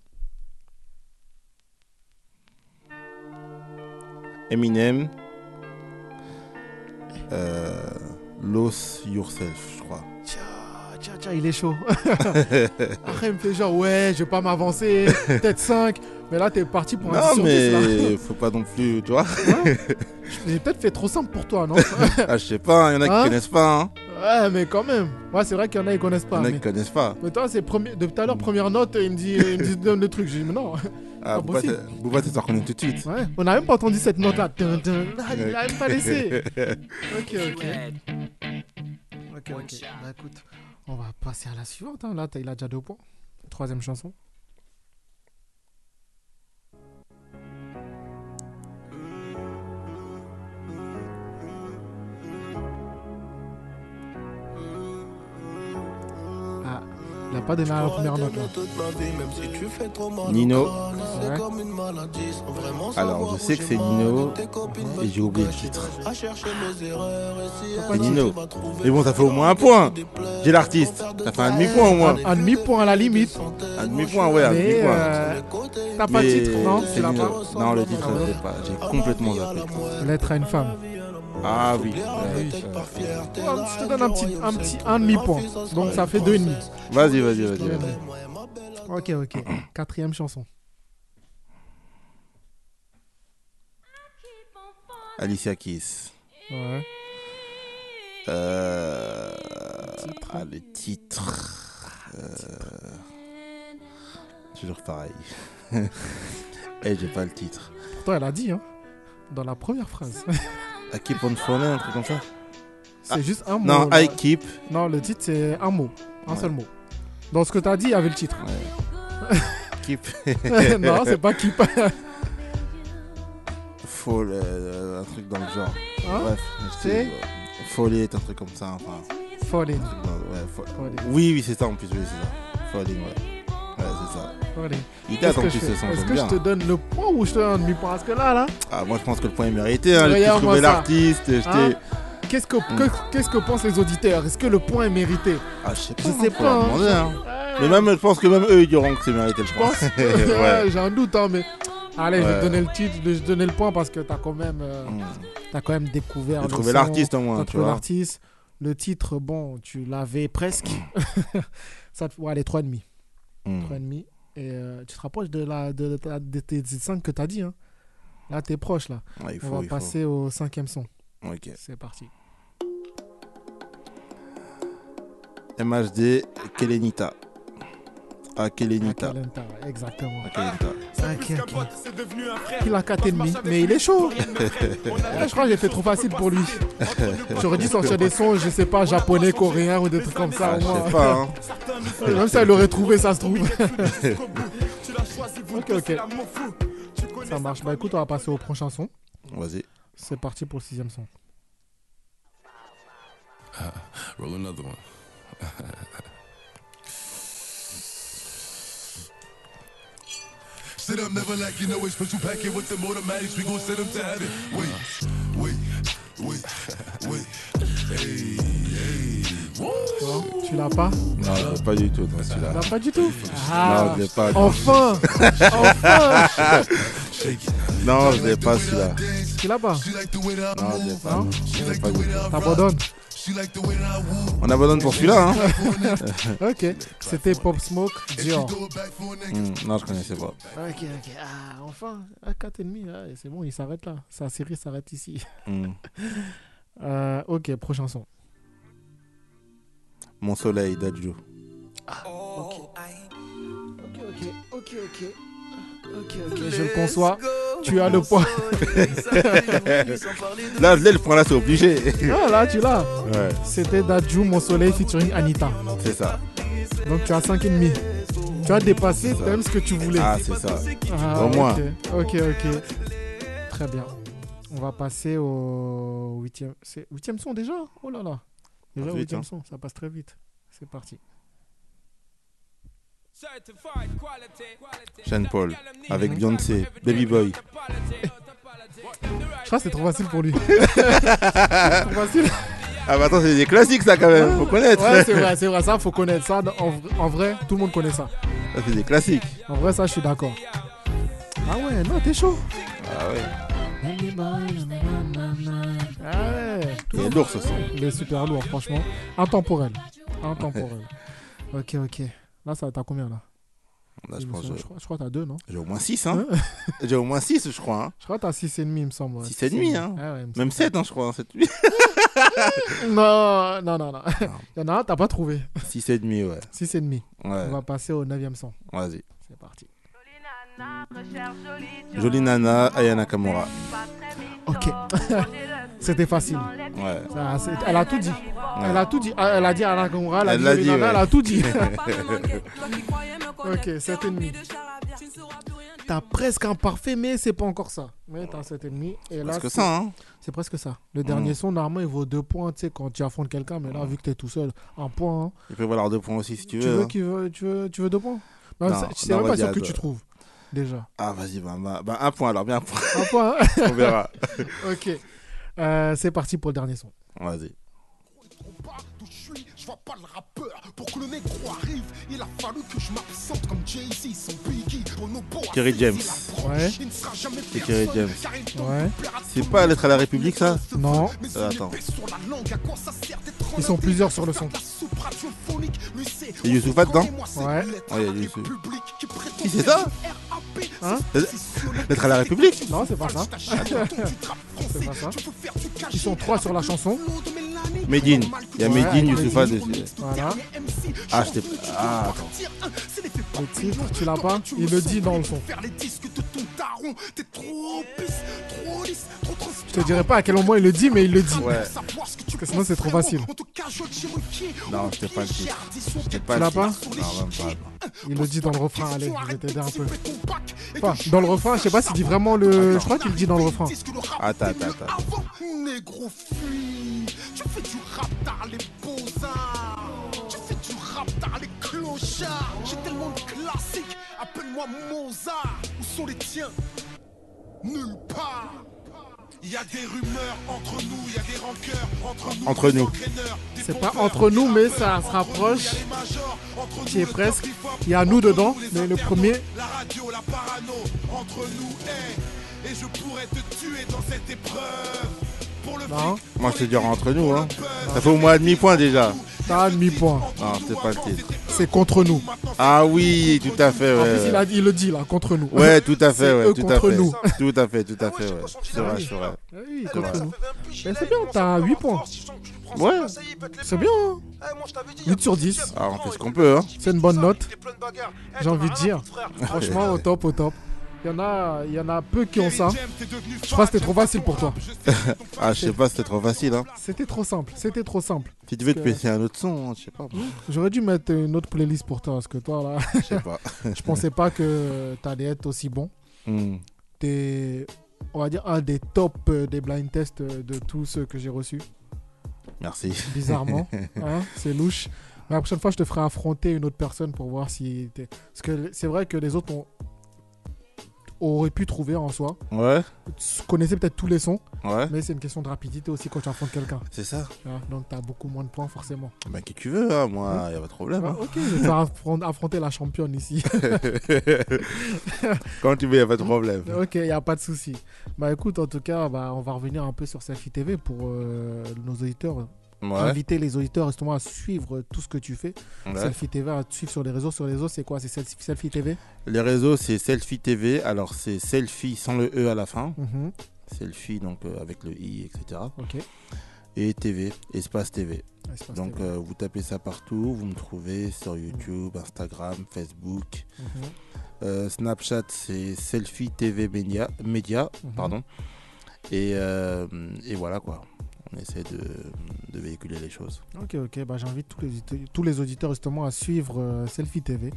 Eminem. Euh, Lost Yourself, je crois. Tiens, tiens, il est chaud. Après, il me fait genre, ouais, je vais pas m'avancer. Peut-être 5. Mais là, t'es parti pour un 10 Non, sur 10, là. mais faut pas non plus, tu vois. J'ai peut-être fait trop simple pour toi, non ah, je sais pas, il y en a qui Hein connaissent pas. Hein. Ouais, mais quand même. Ouais, c'est vrai qu'il y en a, ils connaissent Il pas. y en a mais... qui connaissent pas. mais toi, c'est premier... depuis tout à l'heure, première note, il me dit, il me dit donne le truc. J'ai dit, mais non. Ah, possible. t'es- reconnu tout de suite. Ouais, on n'a même pas entendu cette note-là. Dun, dun. Ah, il a même pas laissé. ok, ok. Ok, ok. Bah écoute, on va passer à la suivante. hein. Là, il a déjà deux points. Troisième chanson. Pas la première note là. Nino. Ouais. Alors, je sais que c'est Nino et j'ai oublié le titre. C'est Nino. Mais bon, ça fait au moins un point. J'ai l'artiste. Ça fait un demi-point au moins. Un, un demi-point à la limite. Un demi-point, ouais, un demi-point. euh, t'as pas le Mais titre, non c'est Tu l'as Nino. pas Non, le titre, je l'ai pas. J'ai complètement zappé. Lettre à une femme. Ah oui. Bah je te donne un petit, un petit un demi-point. Donc ça fait deux et demi. Vas-y, vas-y, vas-y. Ok, ok. Quatrième chanson. Alicia Keys. Ouais. Euh... Ah, le titre. Euh, toujours pareil. Eh, j'ai pas le titre. Pourtant, elle a dit, hein, dans la première phrase. I keep on falling, un truc comme ça C'est Ah, juste un mot. Non, là. I keep. Non, le titre, c'est un mot. Un Ouais. seul mot. Dans ce que tu as dit, il y avait le titre. Keep. non, c'est pas keep. Fall, euh, un truc dans le genre. Hein? Bref, C'est? Folly est un truc comme ça. Enfin. Falling. Ouais. Oui, oui, c'est ça en plus, oui, c'est ça. Falling, ouais. Ouais, c'est ça. Falling. Il date en plus je ce son, Est-ce que je bien. te donne le point ou je te donne un demi-point Parce que là, là. Ah, moi je pense que le point est mérité. Hein. J'ai trouvé l'artiste. je Hein Qu'est-ce que, que- qu'est-ce que pensent les auditeurs? Est-ce que le point est mérité? Ah, je sais pas. Je sais pas. hein. demander, hein. Mais même, je pense que même eux, ils diront que c'est mérité, je Je pense. ouais. Ouais, J'ai un doute, hein, mais. Allez, je vais Ouais. te donner le titre, je vais te donner le point parce que t'as quand même, euh, t'as quand même découvert. J'ai trouvé l'artiste, au moins, tu trouvé vois. l'artiste. Le titre, bon, tu l'avais presque. Ça, te- ouais, allez, 3,5. Hmm. 3,5. Et euh, tu te rapproches de, la, de, de, de tes 5 que t'as dit. Hein. Là, t'es proche, là. Ouais, il On va faut. passer au cinquième son. Ok. C'est parti. MHD, Kelenita. Ah, Kelenita. Akelenta, exactement. Akelenta. Ok, ok. Il a 4,5, mais il est chaud. Je crois que j'ai fait trop facile pour lui. J'aurais dû sortir des sons, je sais pas, japonais, coréens ou des trucs comme ça. Ah, je sais pas, hein. Même ça, il aurait trouvé, ça se trouve. ok, ok. Ça marche. Bah écoute, on va passer au prochain son. Vas-y. C'est parti pour le sixième son. Roll another one. Sit up, never like you know it. Special packet with them automatics. We gon' set them to heaven. Wait, wait, wait, wait. Hey, hey. Non, tu l'as pas? Non, je l'ai pas du tout, non, celui-là. Non, pas du tout? Non, Ah, je l'ai pas. Enfin Enfin Non, je l'ai pas, celui-là. Tu l'as pas? Non, je l'ai pas. Non? Je l'ai pas du tout. T'abandonnes? On abandonne pour celui-là, hein Ok. C'était Pop Smoke, Dior. Hmm, Non, je connaissais pas. Ok, ok. Ah, enfin, à 4,5, ah, c'est bon, il s'arrête là. Sa série s'arrête ici. Hmm. Euh, ok, prochain son. Mon soleil, Dadju. Ok. Ok, ok, ok, ok. Ok, ok, je le conçois. Tu as le point. là, je l'ai, le point là, c'est obligé. ah, là, tu l'as. Ouais. C'était Dadju, Mon Soleil featuring Anita. C'est ça. Donc tu as 5,5. Tu as dépassé même ce que tu voulais. Ah, c'est ça. Ah, Au moins. Ok, ok. ok. Très bien. On va passer au huitième. C'est huitième son déjà? Oh là là. Déjà Ah, vite, huitième hein. son, ça passe très vite. C'est parti. Sean Paul, avec Beyoncé, Baby Boy. Je crois que c'est trop facile pour lui. trop facile. Ah, bah attends, c'est des classiques, ça, quand même. Faut connaître. Ouais, c'est vrai, c'est vrai. Ça, faut connaître ça. En, vrai- en vrai, tout le monde connaît ça. Ça, c'est des classiques. En vrai, ça, je suis d'accord. Ah ouais, non, t'es chaud. Ah ouais. Ah ouais. Il est lourd, ce son. Il est super lourd, franchement. Intemporel. Intemporel. ok, ok. Là, ça t'as combien là Là, je pense crois, je crois que t'as deux, non J'ai au moins 6, hein. J'ai au moins 6, je crois. Hein. Je crois que t'as 6,5, il me semble. ouais. 6,5, hein. Ah ouais, Même semble. 7, hein, je crois. 7, Non, non, non, non. Il y en a un, t'as pas trouvé. 6,5, ouais. 6,5. Ouais. On va passer au 9 son. Vas-y. C'est parti. Jolie Nana, Aya Nakamura. Ok. C'était facile. Ouais. Ça, elle a tout dit. Elle a tout dit. Ah, Elle a dit à la Gomora, elle a Elle ouais. elle a tout dit. ok, 7,5. T'as presque un parfait, mais c'est pas encore ça. Mais t'as 7,5. Et là, presque c'est- ça, hein. C'est presque ça. Le dernier Mhm. son, normalement, il vaut 2 points, tu sais, quand tu affrontes quelqu'un. Mais là, vu que t'es tout seul, un point. hein. Il peut valoir 2 points aussi si tu Tu veux. veux, hein. qu'il veut, tu veux, tu veux 2 points? Non, ça- C'est non, même pas sûr que tu trouves. Déjà. Ah, vas-y, bah, bah, bah, un point alors, bien un point. Un point. hein On verra. ok. Euh, c'est parti pour le dernier son. Vas-y. Je vois pas le rappeur pour que le négro arrive. Il a fallu que je m'absente comme Jay-Z, son Biggie. Pour nos beaux Kerry James. Ouais. C'est Kerry James. Ouais. C'est pas Lettre à la République, ça Non. Euh, Attends. Ils sont plusieurs sur le son. Il y a Youssoupha dedans Ouais. Youssouf. Qui c'est ça Hein Lettre à la République Non, c'est pas ça. c'est pas ça. Ils sont trois sur la chanson. Medine. Il y a Medine, Youssoufa. Voilà. Ah, je t'ai. Ah, attends. Le titre, tu l'as pas Il le dit dans le son. Je te dirai pas à quel moment il le dit, mais il le dit. Ouais. Parce que sinon, c'est trop facile. Non, je t'ai pas le titre. Je pas Tu l'as pas. Non, même pas. Il le dit dans le refrain, allez, je vais t'aider un peu. Enfin, dans le refrain, je sais pas s'il dit vraiment le. Je crois qu'il le dit dans le refrain. Attends, attends, attends. Négro fuis, tu fais du rap dans les beaux-arts. Tu fais du rap dans les clochards. J'ai tellement de classiques, appelle-moi Mozart. Où sont les tiens? Nulle part. Il y a des rumeurs entre nous, il y a des rancœurs entre nous. Entre nous. C'est pas entre nous, mais ça se rapproche. Qui est presque. Il y a nous dedans, mais le premier. La radio, la parano, entre nous. Et je pourrais te tuer dans cette épreuve. Non. Moi, je te dirais entre nous. Hein. Ça fait au moins un demi-point déjà. T'as un demi-point. Non, c'est pas le titre. C'est contre nous. Ah oui, tout à fait. En Ouais, plus, il, a, il le dit là, contre nous. ouais tout à fait. C'est Ouais, eux tout à contre fait. nous. Tout à fait, tout à fait. Ouais. C'est vrai, c'est vrai. Ah oui, contre vrai. nous. Mais c'est bien, t'as 8 points. Ouais. C'est bien. Hein 8 sur 10. Ah, on fait ce qu'on peut. Hein. C'est une bonne note. J'ai envie de dire. Franchement, au top, au top. Il y, en a, il y en a peu qui ont ça. Je crois que c'était trop facile pour toi. ah, je sais pas, c'était trop facile. Hein. C'était trop simple. C'était trop simple. Si tu veux te passer un autre son, hein, je sais pas. moi. J'aurais dû mettre une autre playlist pour toi parce que toi là, Je sais pas. je pensais pas que t'allais être aussi bon. Hmm. T'es, on va dire, un des top euh, des blind tests euh, de tous ceux que j'ai reçus. Merci. Bizarrement, hein, c'est louche. Mais la prochaine fois, je te ferai affronter une autre personne pour voir si t'es. Parce que c'est vrai que les autres ont auraient pu trouver en soi. Ouais. Tu connaissais peut-être tous les sons, Ouais. mais c'est une question de rapidité aussi quand tu affrontes quelqu'un. C'est ça. Tu Donc t'as beaucoup moins de points forcément. Bah, qui tu veux, hein. moi, y a pas de problème. Hein. ok, je vais affronter la championne ici. Quand tu veux, y a pas de problème. Ok, il n'y a pas de souci. Bah écoute, en tout cas, bah, on va revenir un peu sur Selfie TV pour euh, nos auditeurs. Ouais. Inviter les auditeurs justement à suivre tout ce que tu fais. Ouais. Selfie TV, à te suivre sur les réseaux. Sur les réseaux, c'est quoi? C'est Selfie, Selfie TV Les réseaux, c'est Selfie TV. Alors, c'est Selfie sans le E à la fin. Mhm. Selfie, donc euh, avec le I, etc. Ok. Et TV, Espace TV. Espace donc, TV. euh, vous tapez ça partout. Vous me trouvez sur YouTube, Instagram, Facebook. Mhm. Euh, Snapchat, c'est Selfie TV Média. Média Mhm. pardon. Et, et voilà quoi. On essaie de, de véhiculer les choses. Ok, ok. Bah, J'invite tous les, tous les auditeurs justement à suivre euh, Selfie TV.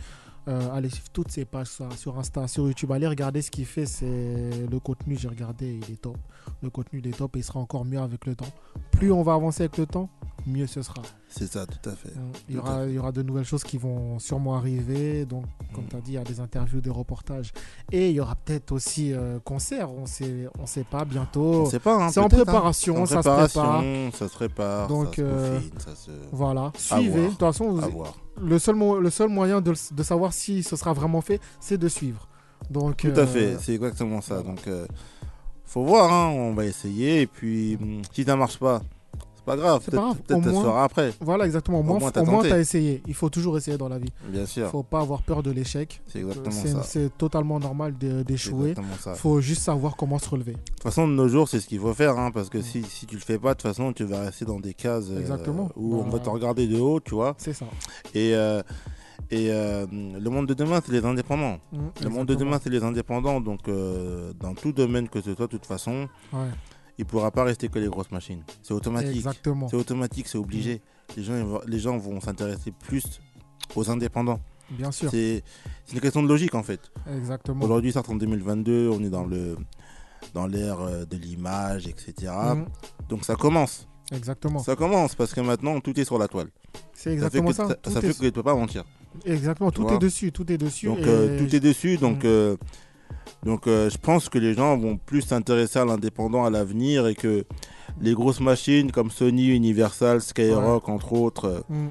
Euh, allez suivre toutes ses pages sur Insta, sur YouTube. Allez regarder ce qu'il fait. C'est le contenu, j'ai regardé, il est top. Le contenu, il est top et il sera encore mieux avec le temps. Plus on va avancer avec le temps, mieux ce sera. C'est ça, tout à fait. Il y, aura, il y aura de nouvelles choses qui vont sûrement arriver. Donc, comme tu as dit, il y a des interviews, des reportages. Et il y aura peut-être aussi euh, concert. On sait, on sait pas bientôt. On sait pas, hein, C'est en peut-être, hein. préparation, En ça préparation, se prépare. ça se prépare, Donc, ça se euh, peaufine, ça se- voilà. Suivez. De toute façon, vous- le seul, le seul moyen de, savoir si ce sera vraiment fait, c'est de suivre. Donc, Tout euh, à fait, c'est exactement ça. Donc, euh, faut voir, hein, on va essayer. Et puis, hum, si ça marche pas, c'est pas grave. Peut-être peut-être Au ça se moins- fera après. Voilà, exactement. Au Au moins, au moins, t'as essayé. Il faut toujours essayer dans la vie. Bien sûr. faut pas avoir peur de l'échec. C'est exactement ça. C'est totalement normal d'échouer. faut juste savoir comment se relever. De toute façon, de nos jours, c'est ce qu'il faut faire. hein, parce que si, si tu le fais pas, de toute façon, tu vas rester dans des cases euh, Exactement. où on va te regarder de haut, tu vois. C'est ça. Et, euh, et euh, le monde de demain, c'est les indépendants. Mm, le monde de demain, c'est les indépendants. Donc, dans tout domaine que ce soit, de toute façon, Ouais. Il pourra pas rester que les grosses machines. C'est automatique. Exactement. C'est automatique, c'est obligé. Les, gens, les gens vont s'intéresser plus aux indépendants. Bien sûr. C'est une question de logique, en fait. Exactement. Aujourd'hui, certes, en 2022, on est dans le dans l'ère euh, de l'image, etc. Mhm. Donc ça commence. Exactement. Ça commence parce que maintenant tout est sur la toile. C'est exactement fait ça. que, Ça, ça est- fait que tu peux pas mentir. Exactement. Tu Tout est dessus. Tout est dessus. Donc et- euh, tout est dessus. Donc Mhm. euh, donc euh, je pense que les gens vont plus s'intéresser à l'indépendant à l'avenir et que les grosses machines comme Sony, Universal, Skyrock entre autres, euh, Mhm.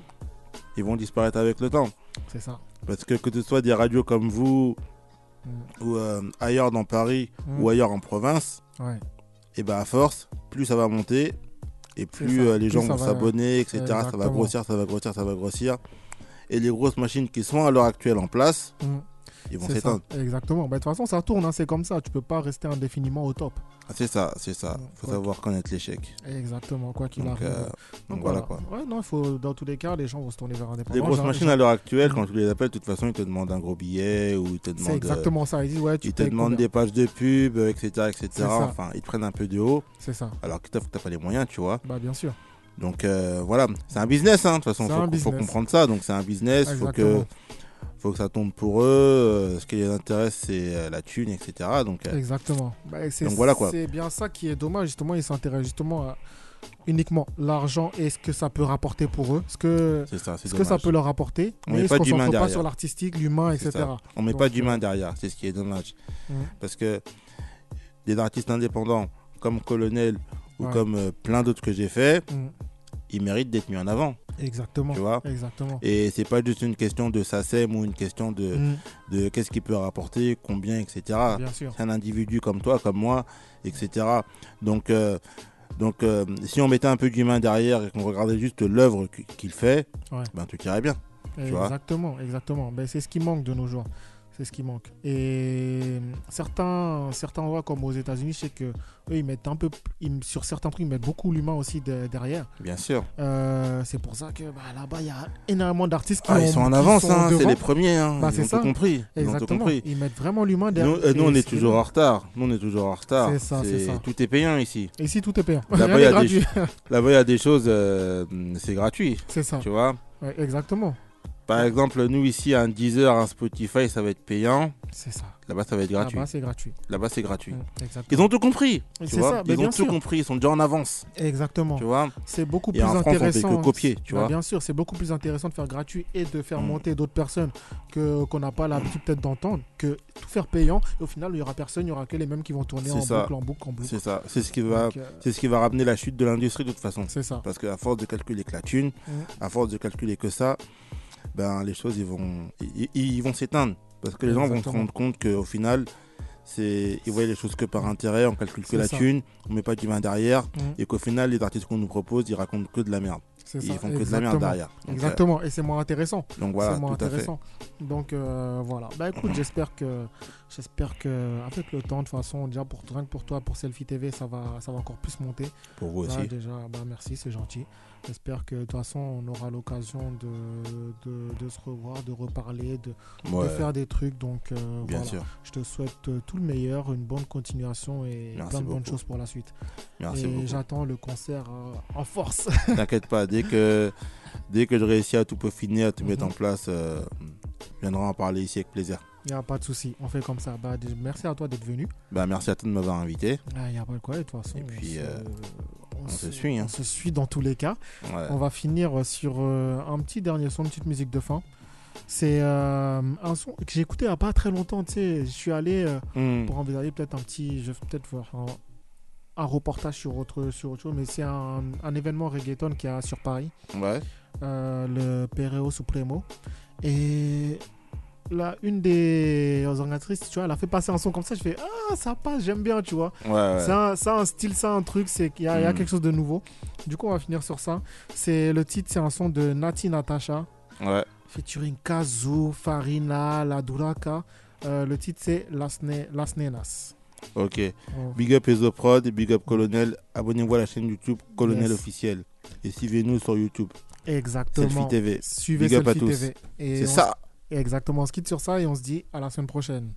ils vont disparaître avec le temps. C'est ça. Parce que que ce soit des radios comme vous ou euh, ailleurs dans Paris Mhm. ou ailleurs en province, Ouais. et ben à force, plus ça va monter et plus ça. les Plus gens vont s'abonner, etc. Ça va grossir, ça va grossir, ça va grossir. Et les grosses machines qui sont à l'heure actuelle en place. Ils vont s'éteindre. Exactement. Bah, De toute façon, ça tourne, hein, c'est comme ça. Tu peux pas rester indéfiniment au top. Ah, c'est ça, c'est ça. Faut quoi savoir connaître l'échec. Exactement, quoi qu'il arrive. euh, donc voilà, quoi. Ouais, non, il faut, dans tous les cas, les gens vont se tourner vers indépendant. Les grosses machines à l'heure actuelle, quand tu les appelles, de toute façon, ils te demandent un gros billet ou ils te demandent. C'est exactement ça. Ils disent, ouais, tu Ils te demandent des pages de pub, euh, etc. etc. C'est ça. Enfin, ils te prennent un peu de haut. C'est ça. Alors que t'as t'as pas les moyens, tu vois. Bah, bien sûr. Donc euh, voilà, c'est un business, hein, de toute façon, C'est faut, faut comprendre ça. Donc c'est un business, faut que. Faut que ça tombe pour eux. euh, ce qui les intéresse, c'est euh, la thune, etc. Donc, euh, Exactement. Bah, c'est- donc voilà quoi. C'est bien ça qui est dommage. Justement, ils s'intéressent justement à uniquement l'argent et ce que ça peut rapporter pour eux. Ce que, C'est ça, c'est ce que ça peut leur apporter. On mais met ils pas se concentrent pas derrière. sur l'artistique, l'humain, C'est etc. ça. On met Donc, pas d'humain derrière, c'est ce qui est dommage. Mhm. Parce que des artistes indépendants comme Colonel ou Ouais. comme euh, plein d'autres que j'ai fait, Mhm. ils méritent d'être mis en avant. Exactement. Tu vois Exactement. Et c'est pas juste une question de SACEM ou une question de, Mhm. de qu'est-ce qu'il peut rapporter, combien, etc. Bien sûr. C'est un individu comme toi, comme moi, etc. Donc, euh, donc euh, si on mettait un peu d'humain derrière et qu'on regardait juste l'œuvre qu- qu'il fait, Ouais. ben tout irait bien. Tu vois Exactement, exactement. Ben, c'est ce qui manque de nos jours. C'est ce qui manque. Et certains, certains endroits comme aux États-Unis, je sais que eux, ils mettent un peu, ils- sur certains trucs, ils mettent beaucoup l'humain aussi de- derrière. Bien sûr. Euh, c'est pour ça que bah, là-bas, il y a énormément d'artistes qui Ah, ont- ils sont en avance, hein, c'est les premiers, hein, Bah, ils ont tout ça. compris, ils ont tout compris. Ils mettent vraiment l'humain Nous, derrière. euh, nous, on est toujours en retard. Nous, on est toujours en retard. C'est ça, c'est ça. Tout est payant ici. Ici, tout est payant. Là-bas, il y a n'est des, y a des choses, euh, c'est gratuit. C'est ça. Tu vois? Ouais, exactement. Par exemple, nous, ici, un Deezer, un Spotify, ça va être payant. C'est ça. Là-bas, ça va être gratuit. Là-bas, c'est gratuit. Là-bas, c'est gratuit. Exactement. Ils ont tout compris. Tu vois ça, Ils bien ont tout compris. Ils sont déjà en avance. Exactement. Tu vois C'est beaucoup Et plus en France, on fait intéressant. que copier, tu Bah, vois Bien sûr, c'est beaucoup plus intéressant de faire gratuit et de faire Mm. monter d'autres personnes que qu'on n'a pas l'habitude peut-être d'entendre que tout faire payant. Et au final, il y aura personne, il y aura que les mêmes qui vont tourner en ça. boucle, en boucle, en boucle. C'est ça. C'est ce qui va, euh, c'est ce qui va ramener la chute de l'industrie de toute façon. C'est ça. Parce qu'à force de calculer que la thune, Mm. à force de calculer que ça, ben les choses ils vont, ils, vont s'éteindre. Parce que les gens vont se Exactement. rendre compte qu'au final, c'est, ils voient les choses que par intérêt, on calcule que la ça. thune, on met pas d'humain derrière, Mm. et qu'au final, les artistes qu'on nous propose, ils racontent que de la merde. Ils ça, font que de la exactement. merde derrière. Donc, Exactement, et c'est moins intéressant. Donc voilà, moins tout à fait. intéressant. Donc euh, voilà. Bah écoute, j'espère que j'espère que avec le temps, de toute façon, déjà pour rien que pour toi, pour Selfie TV, ça va ça va encore plus monter. Pour vous Là, aussi. déjà, bah merci, c'est gentil. J'espère que de toute façon, on aura l'occasion de, de, de se revoir, de reparler, de, faire des trucs. Donc euh, Bien voilà. sûr. Je te souhaite euh, tout le meilleur, une bonne continuation et Merci plein de bonnes choses pour la suite. Merci et j'attends le concert euh, en force. T'inquiète pas, dès que, dès que je réussis à tout peaufiner, à tout mettre Mhm. en place, euh, je viendrai en parler ici avec plaisir. Il n'y a pas de souci, on fait comme ça. Bah, merci à toi d'être venu. Bah, merci à toi de m'avoir invité. Il n'y a pas de quoi, de toute façon. Et puis, on, se, euh, on on se- se suit, hein. on se suit dans tous les cas. Ouais. On va finir sur euh, un petit dernier son, une petite musique de fin. C'est euh, un son que j'ai écouté il n'y a pas très longtemps. Tu sais, je suis allé euh, Mm. pour envisager peut-être un petit. Je vais peut-être voir un, un reportage sur autre, sur autre chose, mais c'est un, un événement reggaeton qui a sur Paris. Ouais. Euh, le Pereo Supremo. Et là, une des organisatrices, tu vois, elle a fait passer un son comme ça. Je fais Ah, ça passe, j'aime bien, tu vois. Ouais, ouais. C'est un, style, c'est un truc, c'est qu'il y, a- il y a Mm. quelque chose de nouveau. Du coup, on va finir sur ça. C'est le titre, c'est un son de Nati Natasha. Ouais. Featuring Kazu, Farina, La Duraka. Euh, le titre, c'est Las, Ne- Las Nenas. Ok. Oh. Big up Ezoprod, big up Colonel. Abonnez-vous à la chaîne YouTube Colonel Yes. officiel. Et suivez-nous sur YouTube. Exactement. Selfie TV. Suivez Big up à Selfie tous. C'est ça. Exactement. On se quitte sur ça et on se dit à la semaine prochaine.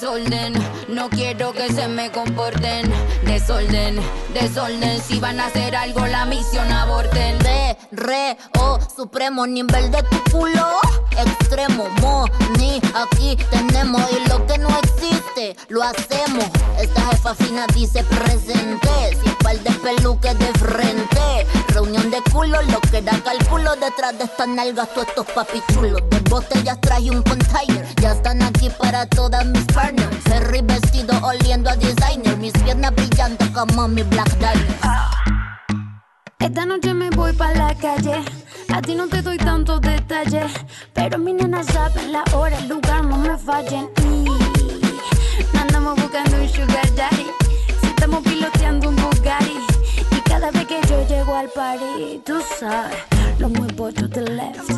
Desorden, no quiero que se me comporten. Desorden, desorden, si van a hacer algo la misión aborten. Re, re, oh, supremo nivel de tu culo. extremo, money. Aquí tenemos y lo que no existe, lo hacemos. Esta jefa fina dice presente. Sin par de peluques de frente. Reunión de culo, lo que da cálculo detrás de estas nalgas, todos estos papichulos. De botellas traje un container. Ya están aquí para todas mis partners. Ferry vestido oliendo a designer. Mis piernas brillando como mi Black Diamond. Esta noche me voy pa' la calle. A ti no te doy tantos detalles. Pero mi nena saben la hora, el lugar, no me fallen. Y andamos buscando un sugar daddy. Si estamos piloteando un yo llego al party, tú sabes, lo muevo to the left.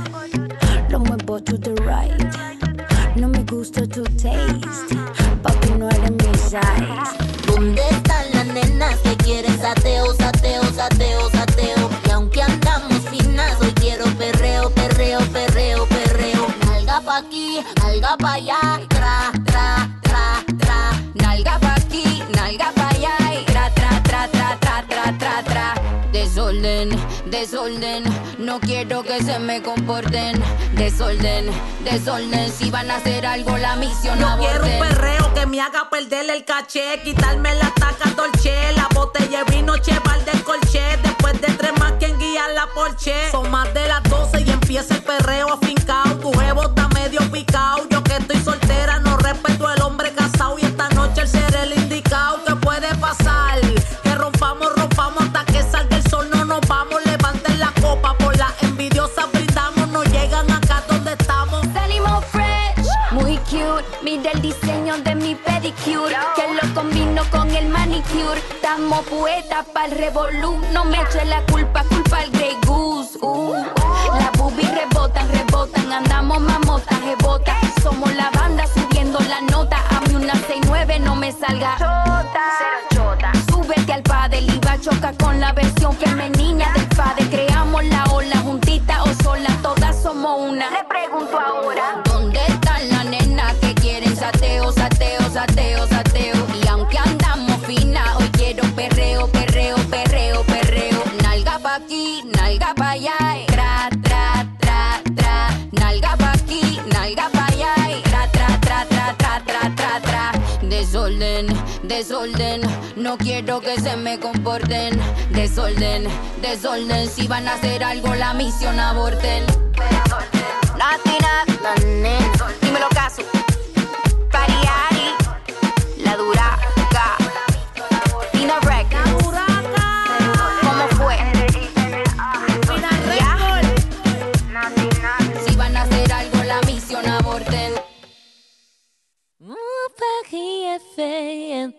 Lo muevo to the right. No me gusta tu taste. Papi, no eres mi size. ¿Dónde están las nenas que quieren sateo, sateo, sateo, sateo? Y aunque andamos finas, hoy quiero perreo, perreo, perreo, perreo. Nalga pa' aquí, nalga pa' allá, Desorden, no quiero que se me comporten. Desorden, desorden, si van a hacer algo la misión Yo quiero un perreo que me haga perder el caché, quitarme la taca dolce, la botella de vino cheval del colché, después de tres más quien guía la porche. Son más de las 12 y empieza el perreo cute. Mira el diseño de mi pedicure, que lo combino con el manicure. Estamos poetas para el revolú. No me eche la culpa, culpa al Grey Goose. Uh. La boobies rebotan, rebotan. Andamos mamotas, rebota. Somos la banda subiendo la nota. A mí una 69 no me salga. Chota. Súbete al padel y va a chocar con la versión femenina del padre. Creamos la ola juntita o sola, todas somos una. Le pregunto ahora. Desorden, desorden, no quiero que se me comporten. Desorden, desorden, si van a hacer algo la misión aborten. Nothing up, dímelo caso. Pariari, la dura. F-E-F-A-N